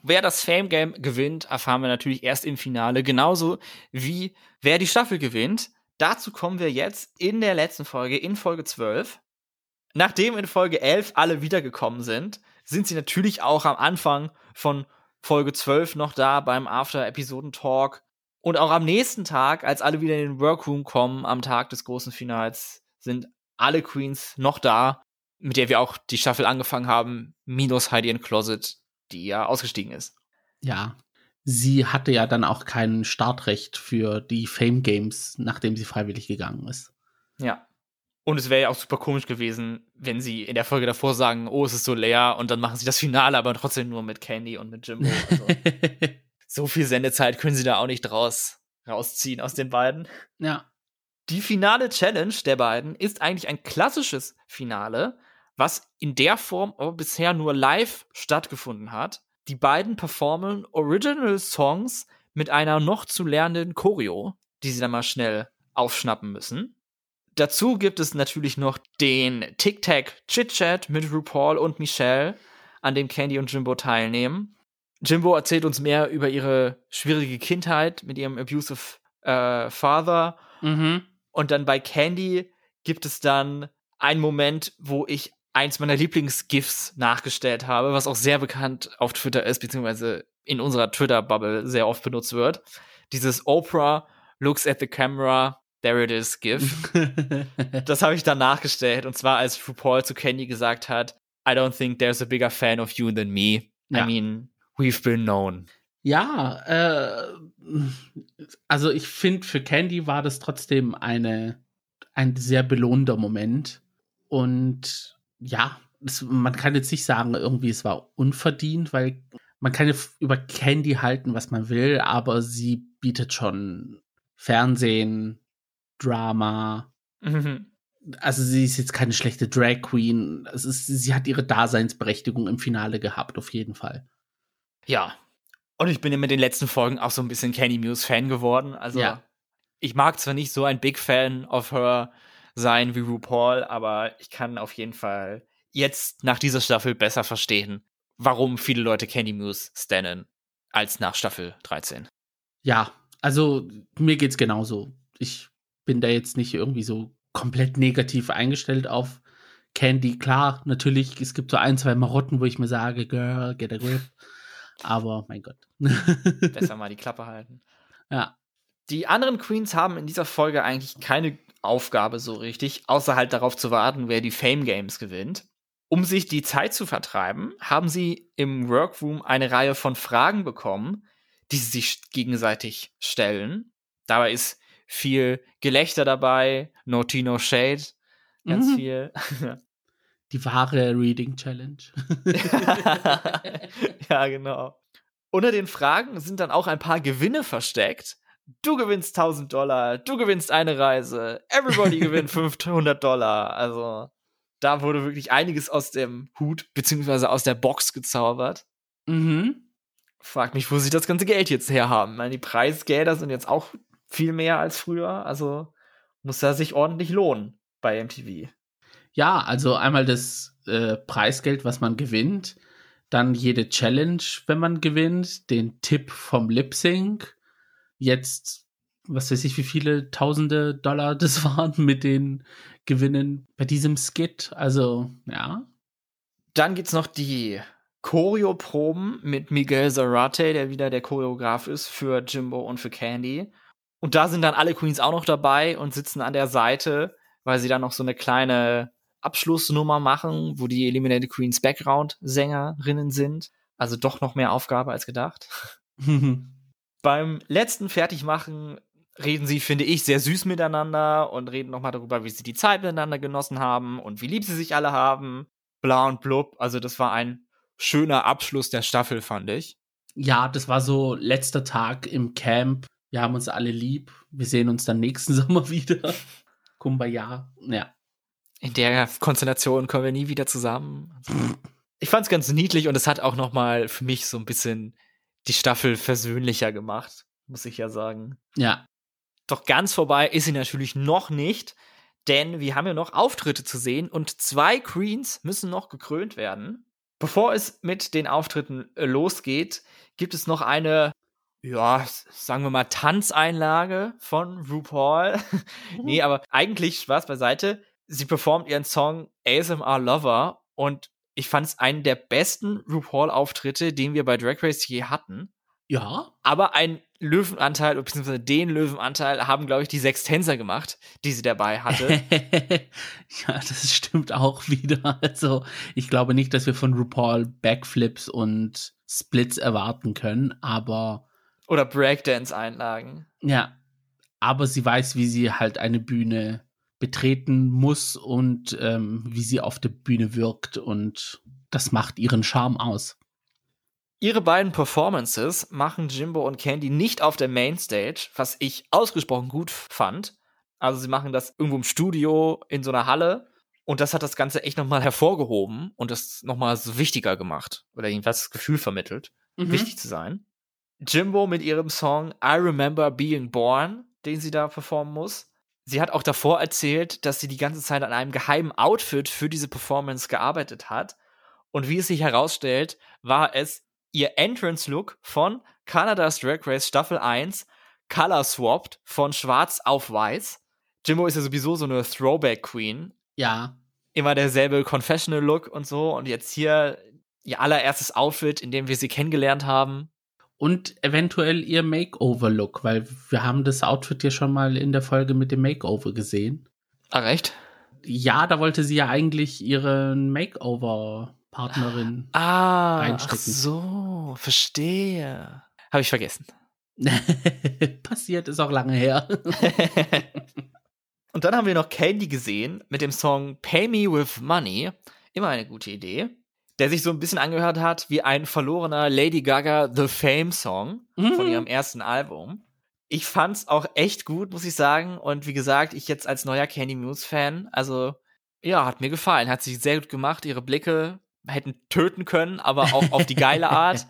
Speaker 1: wer das Fame Game gewinnt, erfahren wir natürlich erst im Finale, genauso wie wer die Staffel gewinnt. Dazu kommen wir jetzt in der letzten Folge, in Folge 12. Nachdem in Folge 11 alle wiedergekommen sind, sind sie natürlich auch am Anfang von Folge 12 noch da beim After-Episoden-Talk. Und auch am nächsten Tag, als alle wieder in den Workroom kommen, am Tag des großen Finals, sind alle Queens noch da, mit der wir auch die Staffel angefangen haben, minus Heidi in Closet, die ja ausgestiegen ist.
Speaker 2: Ja, sie hatte ja dann auch kein Startrecht für die Fame Games, nachdem sie freiwillig gegangen ist.
Speaker 1: Ja. Und es wäre ja auch super komisch gewesen, wenn sie in der Folge davor sagen, oh, es ist so leer und dann machen sie das Finale, aber trotzdem nur mit Candy und mit Jimbo. Also, so viel Sendezeit können sie da auch nicht draus rausziehen aus den beiden.
Speaker 2: Ja.
Speaker 1: Die finale Challenge der beiden ist eigentlich ein klassisches Finale, was in der Form aber bisher nur live stattgefunden hat. Die beiden performen Original Songs mit einer noch zu lernenden Choreo, die sie dann mal schnell aufschnappen müssen. Dazu gibt es natürlich noch den Tic-Tac Chit-Chat mit RuPaul und Michelle, an dem Candy und Jimbo teilnehmen. Jimbo erzählt uns mehr über ihre schwierige Kindheit mit ihrem abusive äh, Father.
Speaker 2: Mhm.
Speaker 1: Und dann bei Candy gibt es dann einen Moment, wo ich eins meiner Lieblingsgifs nachgestellt habe, was auch sehr bekannt auf Twitter ist, beziehungsweise in unserer Twitter-Bubble sehr oft benutzt wird. Dieses Oprah looks at the camera, there it is GIF. das habe ich dann nachgestellt und zwar als RuPaul zu Candy gesagt hat, I don't think there's a bigger fan of you than me. Ja. I mean, we've been known.
Speaker 2: Ja, äh, also ich finde, für Candy war das trotzdem eine, ein sehr belohnender Moment. Und ja, das, man kann jetzt nicht sagen, irgendwie es war unverdient, weil man kann über Candy halten, was man will, aber sie bietet schon Fernsehen, Drama.
Speaker 1: Mhm.
Speaker 2: Also sie ist jetzt keine schlechte Drag Queen. Es ist, sie hat ihre Daseinsberechtigung im Finale gehabt, auf jeden Fall.
Speaker 1: Ja, und ich bin ja mit den letzten Folgen auch so ein bisschen Candy Muse Fan geworden. Also ja. ich mag zwar nicht so ein Big Fan of her sein wie RuPaul, aber ich kann auf jeden Fall jetzt nach dieser Staffel besser verstehen, warum viele Leute Candy Muse stannen als nach Staffel 13.
Speaker 2: Ja, also mir geht's genauso. Ich bin da jetzt nicht irgendwie so komplett negativ eingestellt auf Candy. Klar, natürlich, es gibt so ein, zwei Marotten, wo ich mir sage, Girl, get a grip. Aber mein Gott.
Speaker 1: Besser mal die Klappe halten.
Speaker 2: Ja.
Speaker 1: Die anderen Queens haben in dieser Folge eigentlich keine Aufgabe so richtig, außer halt darauf zu warten, wer die Fame Games gewinnt. Um sich die Zeit zu vertreiben, haben sie im Workroom eine Reihe von Fragen bekommen, die sie sich gegenseitig stellen. Dabei ist viel Gelächter dabei, no tea, no shade, ganz mhm. viel.
Speaker 2: Die wahre Reading Challenge.
Speaker 1: ja, genau. Unter den Fragen sind dann auch ein paar Gewinne versteckt. Du gewinnst 1000 Dollar, du gewinnst eine Reise, everybody gewinnt 500 Dollar. Also, da wurde wirklich einiges aus dem Hut beziehungsweise aus der Box gezaubert.
Speaker 2: Mhm.
Speaker 1: Frag mich, wo sie das ganze Geld jetzt herhaben. Ich meine, die Preisgelder sind jetzt auch viel mehr als früher, also muss da sich ordentlich lohnen bei MTV.
Speaker 2: Ja, also einmal das äh, Preisgeld, was man gewinnt, dann jede Challenge, wenn man gewinnt, den Tipp vom Lip Sync, jetzt, was weiß ich, wie viele tausende Dollar das waren mit den Gewinnen bei diesem Skit. Also, ja.
Speaker 1: Dann gibt's noch die Choreoproben mit Miguel Zarate, der wieder der Choreograf ist für Jimbo und für Candy. Und da sind dann alle Queens auch noch dabei und sitzen an der Seite, weil sie dann noch so eine kleine Abschlussnummer machen, wo die Eliminated Queens Background-Sängerinnen sind. Also doch noch mehr Aufgabe als gedacht. Beim letzten Fertigmachen reden sie, finde ich, sehr süß miteinander und reden nochmal darüber, wie sie die Zeit miteinander genossen haben und wie lieb sie sich alle haben. Bla und blub. Also, das war ein schöner Abschluss der Staffel, fand ich.
Speaker 2: Ja, das war so letzter Tag im Camp. Wir haben uns alle lieb. Wir sehen uns dann nächsten Sommer wieder. Kumbaya. Ja.
Speaker 1: In der Konstellation kommen wir nie wieder zusammen. Ich fand es ganz niedlich und es hat auch noch mal für mich so ein bisschen die Staffel versöhnlicher gemacht, muss ich ja sagen.
Speaker 2: Ja.
Speaker 1: Doch ganz vorbei ist sie natürlich noch nicht, denn wir haben ja noch Auftritte zu sehen und zwei Queens müssen noch gekrönt werden. Bevor es mit den Auftritten äh, losgeht, gibt es noch eine, ja, sagen wir mal, Tanzeinlage von RuPaul. nee, aber eigentlich Spaß beiseite. Sie performt ihren Song ASMR Lover und ich fand es einen der besten RuPaul-Auftritte, den wir bei Drag Race je hatten.
Speaker 2: Ja.
Speaker 1: Aber ein Löwenanteil, beziehungsweise den Löwenanteil haben, glaube ich, die sechs Tänzer gemacht, die sie dabei hatte.
Speaker 2: ja, das stimmt auch wieder. Also, ich glaube nicht, dass wir von RuPaul Backflips und Splits erwarten können, aber.
Speaker 1: Oder Breakdance-Einlagen.
Speaker 2: Ja. Aber sie weiß, wie sie halt eine Bühne betreten muss und ähm, wie sie auf der Bühne wirkt und das macht ihren Charme aus.
Speaker 1: Ihre beiden Performances machen Jimbo und Candy nicht auf der Mainstage, was ich ausgesprochen gut fand. Also sie machen das irgendwo im Studio in so einer Halle und das hat das Ganze echt nochmal hervorgehoben und das nochmal so wichtiger gemacht oder jedenfalls das Gefühl vermittelt, mhm. wichtig zu sein. Jimbo mit ihrem Song I Remember Being Born, den sie da performen muss, Sie hat auch davor erzählt, dass sie die ganze Zeit an einem geheimen Outfit für diese Performance gearbeitet hat. Und wie es sich herausstellt, war es ihr Entrance-Look von Canada's Drag Race Staffel 1, Color Swapped von schwarz auf weiß. Jimbo ist ja sowieso so eine Throwback-Queen.
Speaker 2: Ja.
Speaker 1: Immer derselbe Confessional-Look und so. Und jetzt hier ihr allererstes Outfit, in dem wir sie kennengelernt haben
Speaker 2: und eventuell ihr Makeover-Look, weil wir haben das Outfit ja schon mal in der Folge mit dem Makeover gesehen.
Speaker 1: Ah, recht?
Speaker 2: Ja, da wollte sie ja eigentlich ihren Makeover-Partnerin
Speaker 1: ah, reinstecken. Ach so, verstehe. Habe ich vergessen.
Speaker 2: Passiert ist auch lange her.
Speaker 1: Und dann haben wir noch Candy gesehen mit dem Song Pay Me With Money. Immer eine gute Idee der sich so ein bisschen angehört hat wie ein verlorener Lady Gaga The Fame Song mhm. von ihrem ersten Album. Ich fand's auch echt gut, muss ich sagen. Und wie gesagt, ich jetzt als neuer Candy Muse Fan, also ja, hat mir gefallen, hat sich sehr gut gemacht. Ihre Blicke hätten töten können, aber auch auf die geile Art.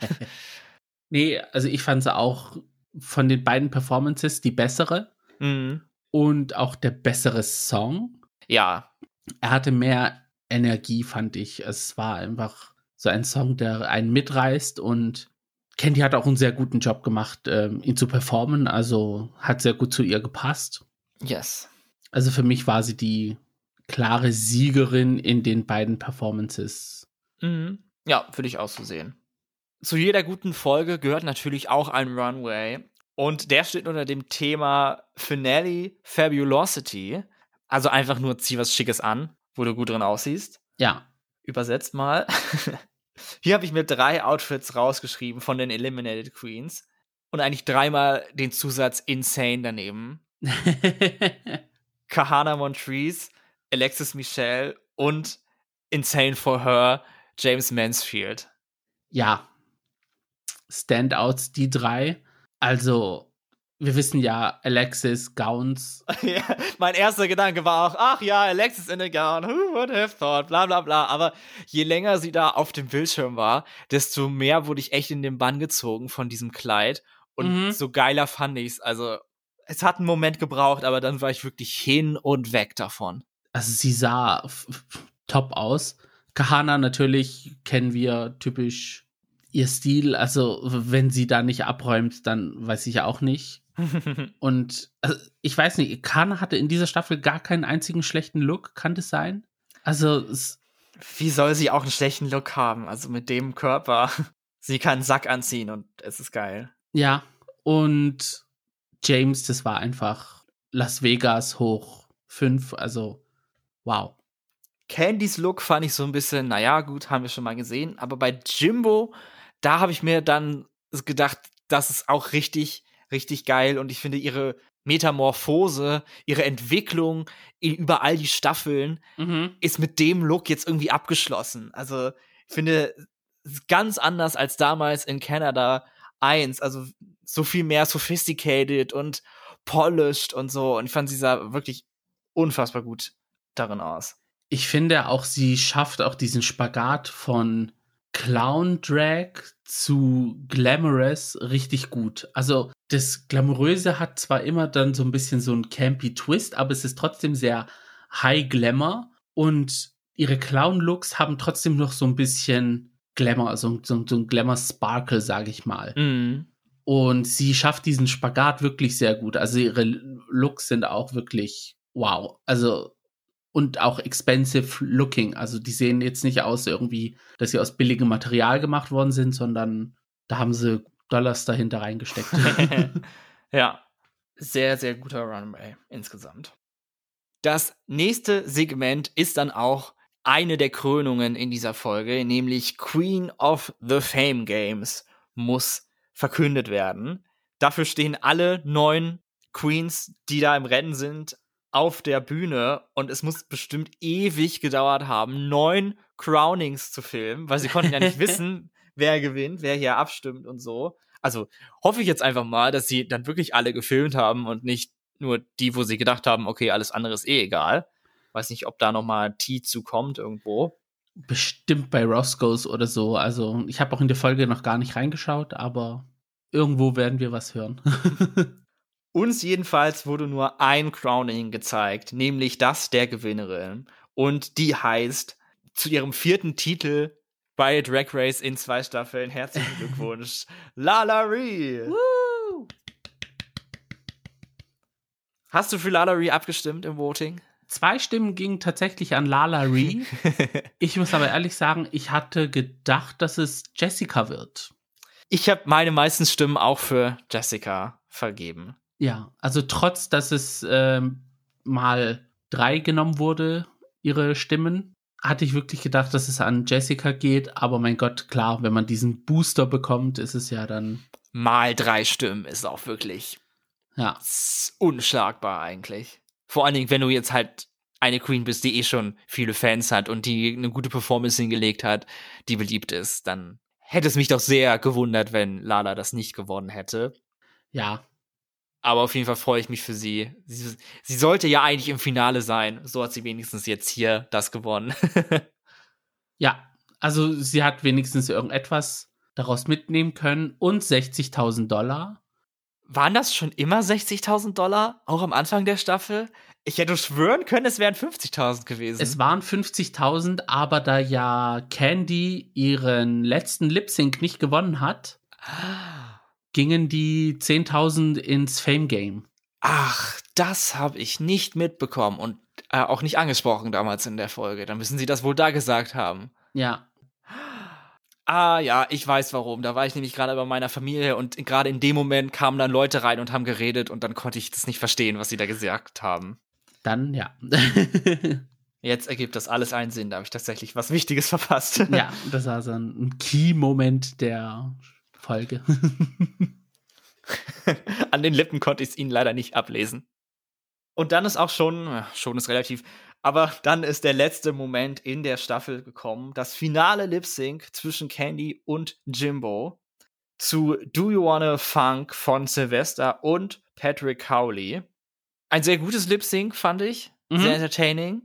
Speaker 2: nee, also ich fand sie auch von den beiden Performances die bessere mhm. und auch der bessere Song.
Speaker 1: Ja.
Speaker 2: Er hatte mehr Energie, fand ich. Es war einfach so ein Song, der einen mitreißt und Candy hat auch einen sehr guten Job gemacht, ähm, ihn zu performen. Also hat sehr gut zu ihr gepasst.
Speaker 1: Yes.
Speaker 2: Also für mich war sie die klare Siegerin in den beiden Performances.
Speaker 1: Mhm. Ja, würde ich auch so sehen. Zu jeder guten Folge gehört natürlich auch ein Runway. Und der steht unter dem Thema Finale Fabulosity. Also einfach nur zieh was Schickes an wo du gut drin aussiehst.
Speaker 2: Ja.
Speaker 1: Übersetzt mal. Hier habe ich mir drei Outfits rausgeschrieben von den Eliminated Queens und eigentlich dreimal den Zusatz Insane daneben. Kahana Montrese, Alexis Michelle und Insane for Her, James Mansfield.
Speaker 2: Ja. Standouts, die drei. Also, wir wissen ja, Alexis Gowns.
Speaker 1: ja, mein erster Gedanke war auch, ach ja, Alexis in a gown, who would have thought, bla bla bla. Aber je länger sie da auf dem Bildschirm war, desto mehr wurde ich echt in den Bann gezogen von diesem Kleid. Und mhm. so geiler fand ich's. Also, es hat einen Moment gebraucht, aber dann war ich wirklich hin und weg davon.
Speaker 2: Also, sie sah top aus. Kahana natürlich kennen wir typisch ihr Stil. Also, wenn sie da nicht abräumt, dann weiß ich auch nicht und also, ich weiß nicht, Kana hatte in dieser Staffel gar keinen einzigen schlechten Look, kann das sein? Also,
Speaker 1: wie soll sie auch einen schlechten Look haben? Also mit dem Körper. Sie kann einen Sack anziehen und es ist geil.
Speaker 2: Ja, und James, das war einfach Las Vegas hoch fünf, also wow.
Speaker 1: Candys Look fand ich so ein bisschen, naja, gut, haben wir schon mal gesehen, aber bei Jimbo, da habe ich mir dann gedacht, das ist auch richtig richtig geil und ich finde ihre Metamorphose, ihre Entwicklung über all die Staffeln mhm. ist mit dem Look jetzt irgendwie abgeschlossen. Also, ich finde, ganz anders als damals in Canada 1. Also, so viel mehr sophisticated und polished und so. Und ich fand, sie sah wirklich unfassbar gut darin aus.
Speaker 2: Ich finde auch, sie schafft auch diesen Spagat von Clown Drag zu Glamorous richtig gut. Also das Glamouröse hat zwar immer dann so ein bisschen so ein campy Twist, aber es ist trotzdem sehr High Glamour und ihre Clown-Looks haben trotzdem noch so ein bisschen Glamour, also so, so ein Glamour-Sparkle, sage ich mal. Mhm. Und sie schafft diesen Spagat wirklich sehr gut. Also ihre Looks sind auch wirklich wow. Also und auch expensive looking. Also die sehen jetzt nicht aus irgendwie, dass sie aus billigem Material gemacht worden sind, sondern da haben sie Dollars dahinter reingesteckt.
Speaker 1: ja, sehr, sehr guter Runway insgesamt. Das nächste Segment ist dann auch eine der Krönungen in dieser Folge, nämlich Queen of the Fame Games muss verkündet werden. Dafür stehen alle neun Queens, die da im Rennen sind, auf der Bühne und es muss bestimmt ewig gedauert haben, neun Crownings zu filmen, weil sie konnten ja nicht wissen, wer gewinnt, wer hier abstimmt und so. Also hoffe ich jetzt einfach mal, dass sie dann wirklich alle gefilmt haben und nicht nur die, wo sie gedacht haben, okay, alles andere ist eh egal. Weiß nicht, ob da noch mal T zu kommt irgendwo.
Speaker 2: Bestimmt bei Roscoe's oder so. Also ich habe auch in der Folge noch gar nicht reingeschaut, aber irgendwo werden wir was hören.
Speaker 1: Uns jedenfalls wurde nur ein Crowning gezeigt, nämlich das der Gewinnerin. Und die heißt zu ihrem vierten Titel bei Drag Race in zwei Staffeln. Herzlichen Glückwunsch, Lala Ree. Hast du für Lala Ree abgestimmt im Voting?
Speaker 2: Zwei Stimmen gingen tatsächlich an Lala Ree. ich muss aber ehrlich sagen, ich hatte gedacht, dass es Jessica wird.
Speaker 1: Ich habe meine meisten Stimmen auch für Jessica vergeben.
Speaker 2: Ja, also trotz, dass es ähm, mal drei genommen wurde, ihre Stimmen, hatte ich wirklich gedacht, dass es an Jessica geht. Aber mein Gott, klar, wenn man diesen Booster bekommt, ist es ja dann.
Speaker 1: Mal drei Stimmen ist auch wirklich ja. unschlagbar eigentlich. Vor allen Dingen, wenn du jetzt halt eine Queen bist, die eh schon viele Fans hat und die eine gute Performance hingelegt hat, die beliebt ist, dann hätte es mich doch sehr gewundert, wenn Lala das nicht gewonnen hätte.
Speaker 2: Ja,
Speaker 1: aber auf jeden Fall freue ich mich für sie. sie. sie. sollte ja eigentlich im Finale sein. So hat sie wenigstens jetzt hier das gewonnen.
Speaker 2: ja, also sie hat wenigstens irgendetwas daraus mitnehmen können und 60.000 Dollar.
Speaker 1: Waren das schon immer 60.000 Dollar? Auch am Anfang der Staffel? Ich hätte schwören können, es wären 50.000 gewesen.
Speaker 2: Es waren 50.000, aber da ja Candy ihren letzten Lip Sync nicht gewonnen hat, ah gingen die 10.000 ins Fame Game.
Speaker 1: Ach, das habe ich nicht mitbekommen und äh, auch nicht angesprochen damals in der Folge. Dann müssen sie das wohl da gesagt haben.
Speaker 2: Ja.
Speaker 1: Ah ja, ich weiß warum. Da war ich nämlich gerade bei meiner Familie und gerade in dem Moment kamen dann Leute rein und haben geredet und dann konnte ich das nicht verstehen, was sie da gesagt haben.
Speaker 2: Dann ja.
Speaker 1: Jetzt ergibt das alles einen Sinn. Da habe ich tatsächlich was Wichtiges verpasst.
Speaker 2: ja, das war so ein Key-Moment der Folge.
Speaker 1: An den Lippen konnte ich es ihnen leider nicht ablesen. Und dann ist auch schon, schon ist relativ, aber dann ist der letzte Moment in der Staffel gekommen. Das finale Lip Sync zwischen Candy und Jimbo zu Do You Wanna Funk von Sylvester und Patrick Cowley. Ein sehr gutes Lip Sync, fand ich. Mhm. Sehr entertaining.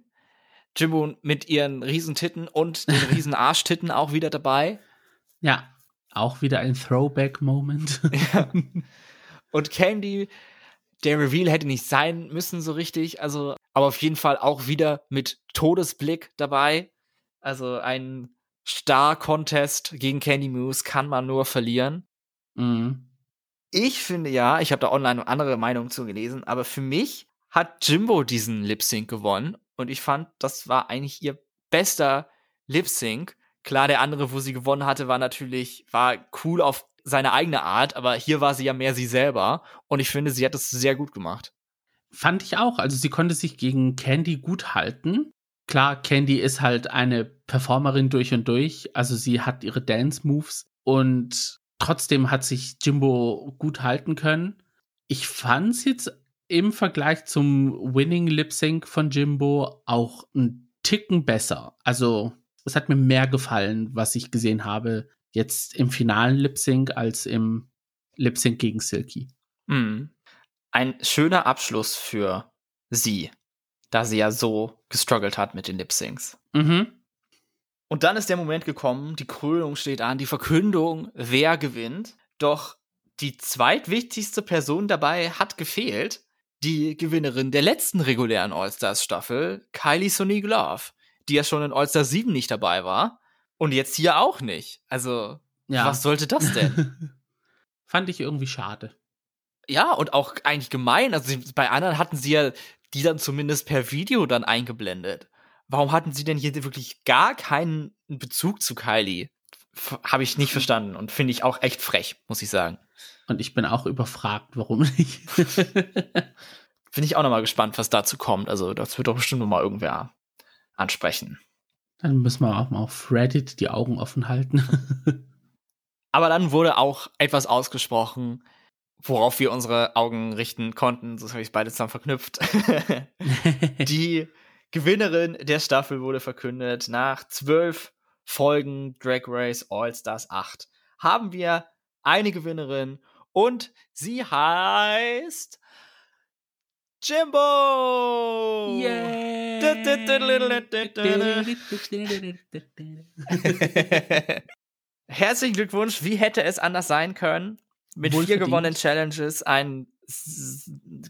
Speaker 1: Jimbo mit ihren Riesentitten und den riesen Arschtitten auch wieder dabei.
Speaker 2: Ja, auch wieder ein Throwback-Moment.
Speaker 1: ja. Und Candy, der Reveal hätte nicht sein müssen so richtig, also, aber auf jeden Fall auch wieder mit Todesblick dabei. Also ein Star-Contest gegen Candy Moose kann man nur verlieren. Mhm. Ich finde ja, ich habe da online andere Meinungen zu gelesen, aber für mich hat Jimbo diesen Lip Sync gewonnen und ich fand, das war eigentlich ihr bester Lip Sync. Klar, der andere, wo sie gewonnen hatte, war natürlich, war cool auf seine eigene Art, aber hier war sie ja mehr sie selber und ich finde, sie hat es sehr gut gemacht.
Speaker 2: Fand ich auch. Also sie konnte sich gegen Candy gut halten. Klar, Candy ist halt eine Performerin durch und durch. Also sie hat ihre Dance-Moves und trotzdem hat sich Jimbo gut halten können. Ich fand es jetzt im Vergleich zum Winning Lip Sync von Jimbo auch ein Ticken besser. Also es hat mir mehr gefallen, was ich gesehen habe, jetzt im finalen Lip Sync als im Lip Sync gegen Silky.
Speaker 1: Mhm. Ein schöner Abschluss für sie, da sie ja so gestruggelt hat mit den Lip Syncs.
Speaker 2: Mhm.
Speaker 1: Und dann ist der Moment gekommen, die Krönung steht an, die Verkündung, wer gewinnt. Doch die zweitwichtigste Person dabei hat gefehlt, die Gewinnerin der letzten regulären All-Stars-Staffel, Kylie Sonique Love, die ja schon in All-Stars 7 nicht dabei war und jetzt hier auch nicht. Also, ja. was sollte das denn?
Speaker 2: Fand ich irgendwie schade.
Speaker 1: Ja, und auch eigentlich gemein. Also, bei anderen hatten sie ja die dann zumindest per Video dann eingeblendet. Warum hatten sie denn hier wirklich gar keinen Bezug zu Kylie? Habe ich nicht verstanden und finde ich auch echt frech, muss ich sagen.
Speaker 2: Und ich bin auch überfragt, warum nicht.
Speaker 1: Bin ich auch nochmal gespannt, was dazu kommt. Also, das wird doch bestimmt nochmal irgendwer ansprechen.
Speaker 2: Dann müssen wir auch mal auf Reddit die Augen offen halten.
Speaker 1: Aber dann wurde auch etwas ausgesprochen, worauf wir unsere Augen richten konnten. So habe ich es beide zusammen verknüpft. die Gewinnerin der Staffel wurde verkündet. Nach zwölf Folgen Drag Race All Stars 8 haben wir eine Gewinnerin und sie heißt Jimbo! Yeah! Herzlichen Glückwunsch. Wie hätte es anders sein können? Mit vier gewonnenen Challenges, ein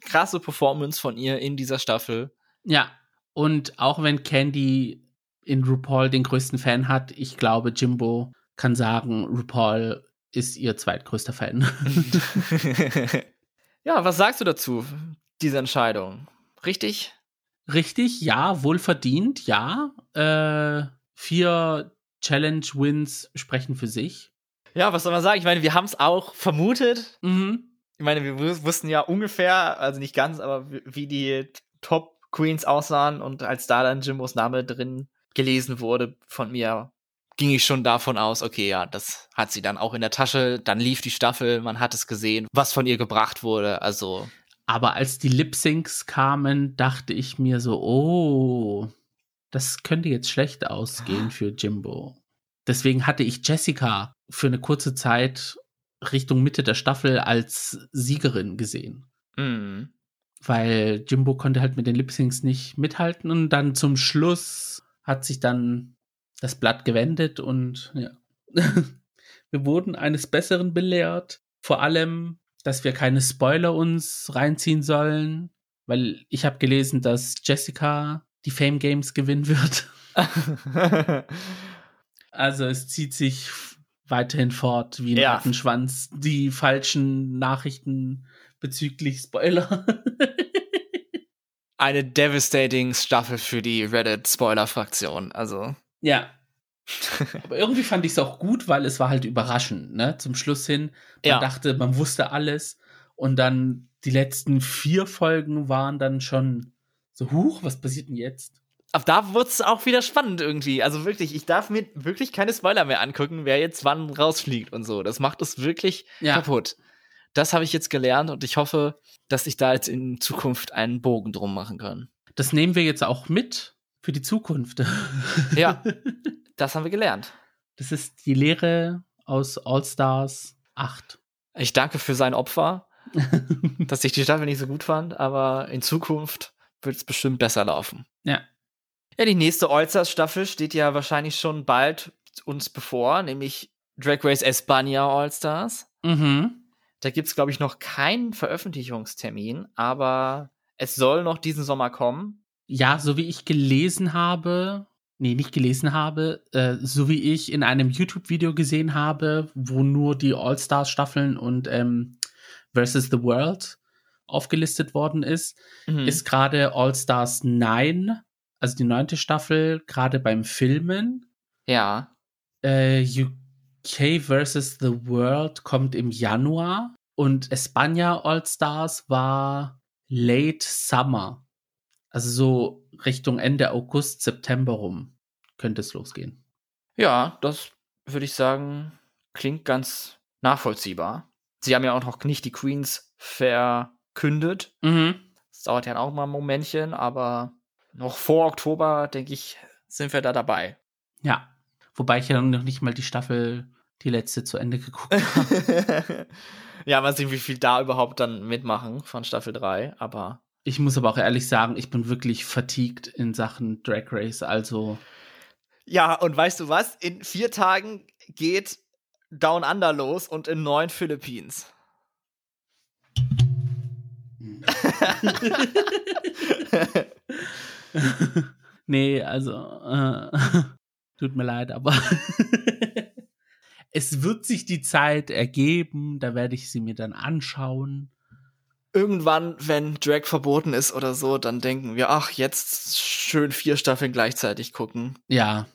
Speaker 1: krasse Performance von ihr in dieser Staffel.
Speaker 2: Ja, und auch wenn Candy in RuPaul den größten Fan hat, ich glaube, Jimbo kann sagen, RuPaul ist ihr zweitgrößter Fan.
Speaker 1: ja, was sagst du dazu, diese Entscheidung? Richtig?
Speaker 2: Richtig, ja, wohlverdient, ja. Äh, vier Challenge-Wins sprechen für sich.
Speaker 1: Ja, was soll man sagen? Ich meine, wir haben es auch vermutet.
Speaker 2: Mhm.
Speaker 1: Ich meine, wir wussten ja ungefähr, also nicht ganz, aber wie die Top Queens aussahen und als da dann Jimbos Name drin gelesen wurde von mir, ging ich schon davon aus, okay, ja, das hat sie dann auch in der Tasche, dann lief die Staffel, man hat es gesehen, was von ihr gebracht wurde, also.
Speaker 2: Aber als die Lip Syncs kamen, dachte ich mir so, oh, das könnte jetzt schlecht ausgehen für Jimbo. Deswegen hatte ich Jessica für eine kurze Zeit Richtung Mitte der Staffel als Siegerin gesehen.
Speaker 1: Mhm.
Speaker 2: Weil Jimbo konnte halt mit den Lip Syncs nicht mithalten und dann zum Schluss hat sich dann das Blatt gewendet und ja. wir wurden eines Besseren belehrt. Vor allem, dass wir keine Spoiler uns reinziehen sollen, weil ich habe gelesen, dass Jessica die Fame Games gewinnen wird. also es zieht sich weiterhin fort wie ein ja. Rattenschwanz, die falschen Nachrichten bezüglich Spoiler.
Speaker 1: Eine devastating Staffel für die Reddit-Spoiler-Fraktion, also.
Speaker 2: Ja. Aber irgendwie fand ich es auch gut, weil es war halt überraschend, ne? Zum Schluss hin. Man ja. dachte, man wusste alles. Und dann die letzten vier Folgen waren dann schon so, huch, was passiert denn jetzt?
Speaker 1: Ab da wurde es auch wieder spannend irgendwie. Also wirklich, ich darf mir wirklich keine Spoiler mehr angucken, wer jetzt wann rausfliegt und so. Das macht es wirklich ja. kaputt. Das habe ich jetzt gelernt und ich hoffe, dass ich da jetzt in Zukunft einen Bogen drum machen kann.
Speaker 2: Das nehmen wir jetzt auch mit für die Zukunft.
Speaker 1: Ja, das haben wir gelernt.
Speaker 2: Das ist die Lehre aus All Stars 8.
Speaker 1: Ich danke für sein Opfer, dass ich die Staffel nicht so gut fand, aber in Zukunft wird es bestimmt besser laufen.
Speaker 2: Ja.
Speaker 1: Ja, die nächste All-Stars-Staffel steht ja wahrscheinlich schon bald uns bevor, nämlich Drag Race Espana All-Stars.
Speaker 2: Mhm.
Speaker 1: Da gibt es, glaube ich, noch keinen Veröffentlichungstermin, aber es soll noch diesen Sommer kommen.
Speaker 2: Ja, so wie ich gelesen habe, nee, nicht gelesen habe, äh, so wie ich in einem YouTube-Video gesehen habe, wo nur die All-Stars-Staffeln und ähm, Versus the World aufgelistet worden ist, mhm. ist gerade All Stars 9, also die neunte Staffel, gerade beim Filmen.
Speaker 1: Ja.
Speaker 2: Äh, UK vs. The World kommt im Januar und Espana All Stars war Late Summer. Also so Richtung Ende August, September rum könnte es losgehen.
Speaker 1: Ja, das würde ich sagen, klingt ganz nachvollziehbar. Sie haben ja auch noch nicht die Queens ver kündet.
Speaker 2: Mhm.
Speaker 1: Es dauert ja auch mal ein Momentchen, aber noch vor Oktober, denke ich, sind wir da dabei.
Speaker 2: Ja. Wobei ich ja noch nicht mal die Staffel, die letzte, zu Ende geguckt habe.
Speaker 1: ja, mal sehen, wie viel da überhaupt dann mitmachen von Staffel 3, aber.
Speaker 2: Ich muss aber auch ehrlich sagen, ich bin wirklich fatigued in Sachen Drag Race, also.
Speaker 1: Ja, und weißt du was? In vier Tagen geht Down Under los und in neun Philippines.
Speaker 2: nee, also äh, tut mir leid, aber es wird sich die Zeit ergeben, da werde ich sie mir dann anschauen.
Speaker 1: Irgendwann, wenn Drag verboten ist oder so, dann denken wir, ach, jetzt schön vier Staffeln gleichzeitig gucken.
Speaker 2: Ja.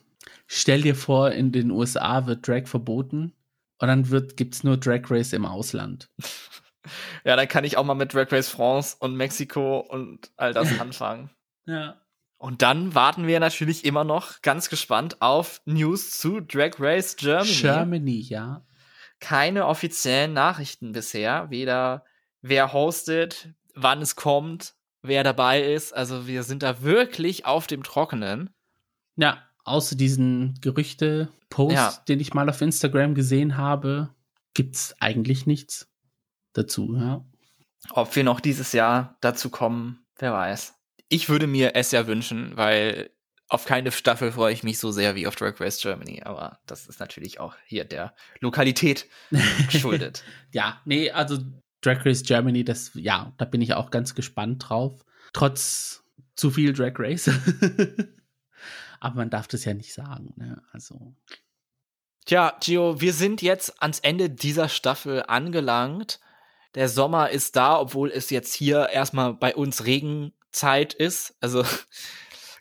Speaker 2: Stell dir vor, in den USA wird Drag verboten und dann wird, gibt's nur Drag Race im Ausland.
Speaker 1: Ja, dann kann ich auch mal mit Drag Race France und Mexiko und all das anfangen.
Speaker 2: Ja.
Speaker 1: Und dann warten wir natürlich immer noch ganz gespannt auf News zu Drag Race Germany.
Speaker 2: Germany, ja.
Speaker 1: Keine offiziellen Nachrichten bisher, weder wer hostet, wann es kommt, wer dabei ist. Also wir sind da wirklich auf dem Trockenen.
Speaker 2: Ja, außer diesen Gerüchte-Post, ja. den ich mal auf Instagram gesehen habe, gibt's eigentlich nichts dazu, ja.
Speaker 1: Ob wir noch dieses Jahr dazu kommen, wer weiß. Ich würde mir es ja wünschen, weil auf keine Staffel freue ich mich so sehr wie auf Drag Race Germany, aber das ist natürlich auch hier der Lokalität geschuldet.
Speaker 2: ja, nee, also Drag Race Germany, das, ja, da bin ich auch ganz gespannt drauf. Trotz zu viel Drag Race. aber man darf das ja nicht sagen, ne? Also.
Speaker 1: Tja, Gio, wir sind jetzt ans Ende dieser Staffel angelangt. Der Sommer ist da, obwohl es jetzt hier erstmal bei uns Regenzeit ist. Also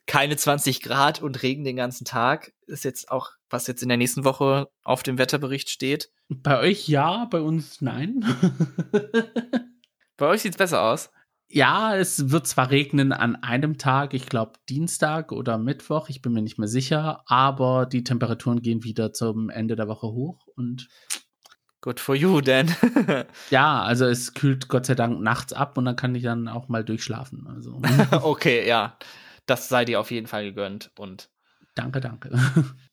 Speaker 1: keine 20 Grad und Regen den ganzen Tag. Ist jetzt auch, was jetzt in der nächsten Woche auf dem Wetterbericht steht.
Speaker 2: Bei euch ja, bei uns nein.
Speaker 1: bei euch sieht's besser aus.
Speaker 2: Ja, es wird zwar regnen an einem Tag, ich glaube Dienstag oder Mittwoch, ich bin mir nicht mehr sicher, aber die Temperaturen gehen wieder zum Ende der Woche hoch und
Speaker 1: Good for you, denn.
Speaker 2: ja, also es kühlt Gott sei Dank nachts ab und dann kann ich dann auch mal durchschlafen. Also.
Speaker 1: okay, ja. Das sei dir auf jeden Fall gegönnt und.
Speaker 2: Danke, danke.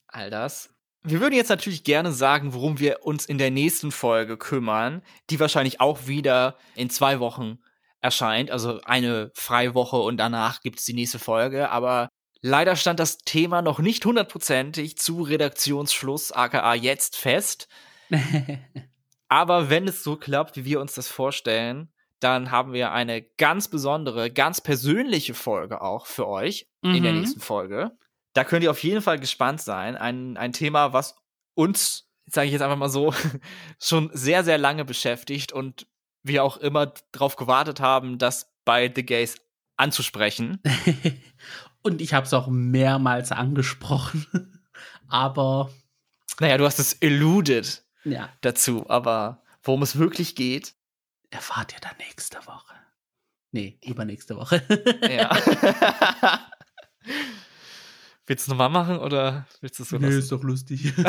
Speaker 1: all das. Wir würden jetzt natürlich gerne sagen, worum wir uns in der nächsten Folge kümmern, die wahrscheinlich auch wieder in zwei Wochen erscheint. Also eine Freiwoche und danach gibt es die nächste Folge. Aber leider stand das Thema noch nicht hundertprozentig zu Redaktionsschluss, aka jetzt fest. Aber wenn es so klappt, wie wir uns das vorstellen, dann haben wir eine ganz besondere, ganz persönliche Folge auch für euch mhm. in der mhm. nächsten Folge. Da könnt ihr auf jeden Fall gespannt sein. Ein, ein Thema, was uns, sage ich jetzt einfach mal so, schon sehr, sehr lange beschäftigt und wir auch immer darauf gewartet haben, das bei The Gays anzusprechen.
Speaker 2: und ich habe es auch mehrmals angesprochen. Aber.
Speaker 1: Naja, du hast es eluded
Speaker 2: ja.
Speaker 1: dazu. Aber worum es wirklich geht,
Speaker 2: erfahrt ihr dann nächste Woche. Nee, übernächste Woche.
Speaker 1: ja. Willst du nochmal machen oder willst du es so
Speaker 2: Nee, ist doch lustig.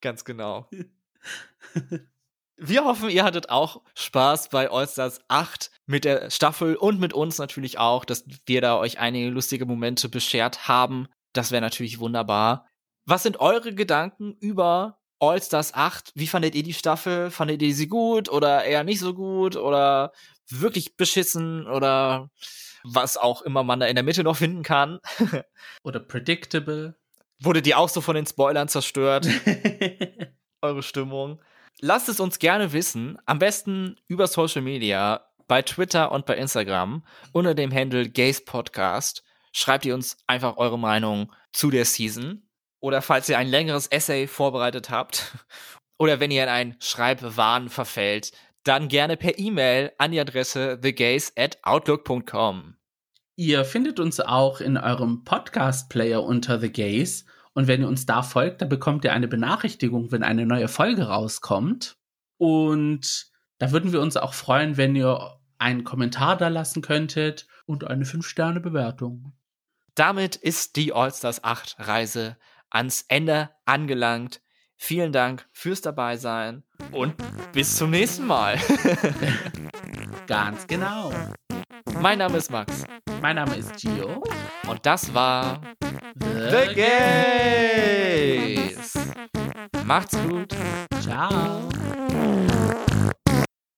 Speaker 1: Ganz genau. Wir hoffen, ihr hattet auch Spaß bei Allstars 8 mit der Staffel und mit uns natürlich auch, dass wir da euch einige lustige Momente beschert haben. Das wäre natürlich wunderbar. Was sind eure Gedanken über All-Stars 8? Wie fandet ihr die Staffel? Fandet ihr sie gut oder eher nicht so gut oder wirklich beschissen oder was auch immer man da in der Mitte noch finden kann?
Speaker 2: oder predictable?
Speaker 1: Wurde die auch so von den Spoilern zerstört? Eure Stimmung? Lasst es uns gerne wissen. Am besten über Social Media, bei Twitter und bei Instagram unter dem Handle Gays Podcast. Schreibt ihr uns einfach eure Meinung zu der Season. Oder falls ihr ein längeres Essay vorbereitet habt oder wenn ihr in einen Schreibwahn verfällt, dann gerne per E-Mail an die Adresse thegays at outlook.com.
Speaker 2: Ihr findet uns auch in eurem Podcast-Player unter The Gays. Und wenn ihr uns da folgt, dann bekommt ihr eine Benachrichtigung, wenn eine neue Folge rauskommt. Und da würden wir uns auch freuen, wenn ihr einen Kommentar da lassen könntet und eine 5-Sterne-Bewertung.
Speaker 1: Damit ist die Allstars 8 Reise ans Ende angelangt. Vielen Dank fürs Dabeisein und bis zum nächsten Mal.
Speaker 2: Ganz genau.
Speaker 1: Mein Name ist Max.
Speaker 2: Mein Name ist Gio.
Speaker 1: Und das war
Speaker 2: The,
Speaker 1: The Gays. Macht's gut.
Speaker 2: Ciao.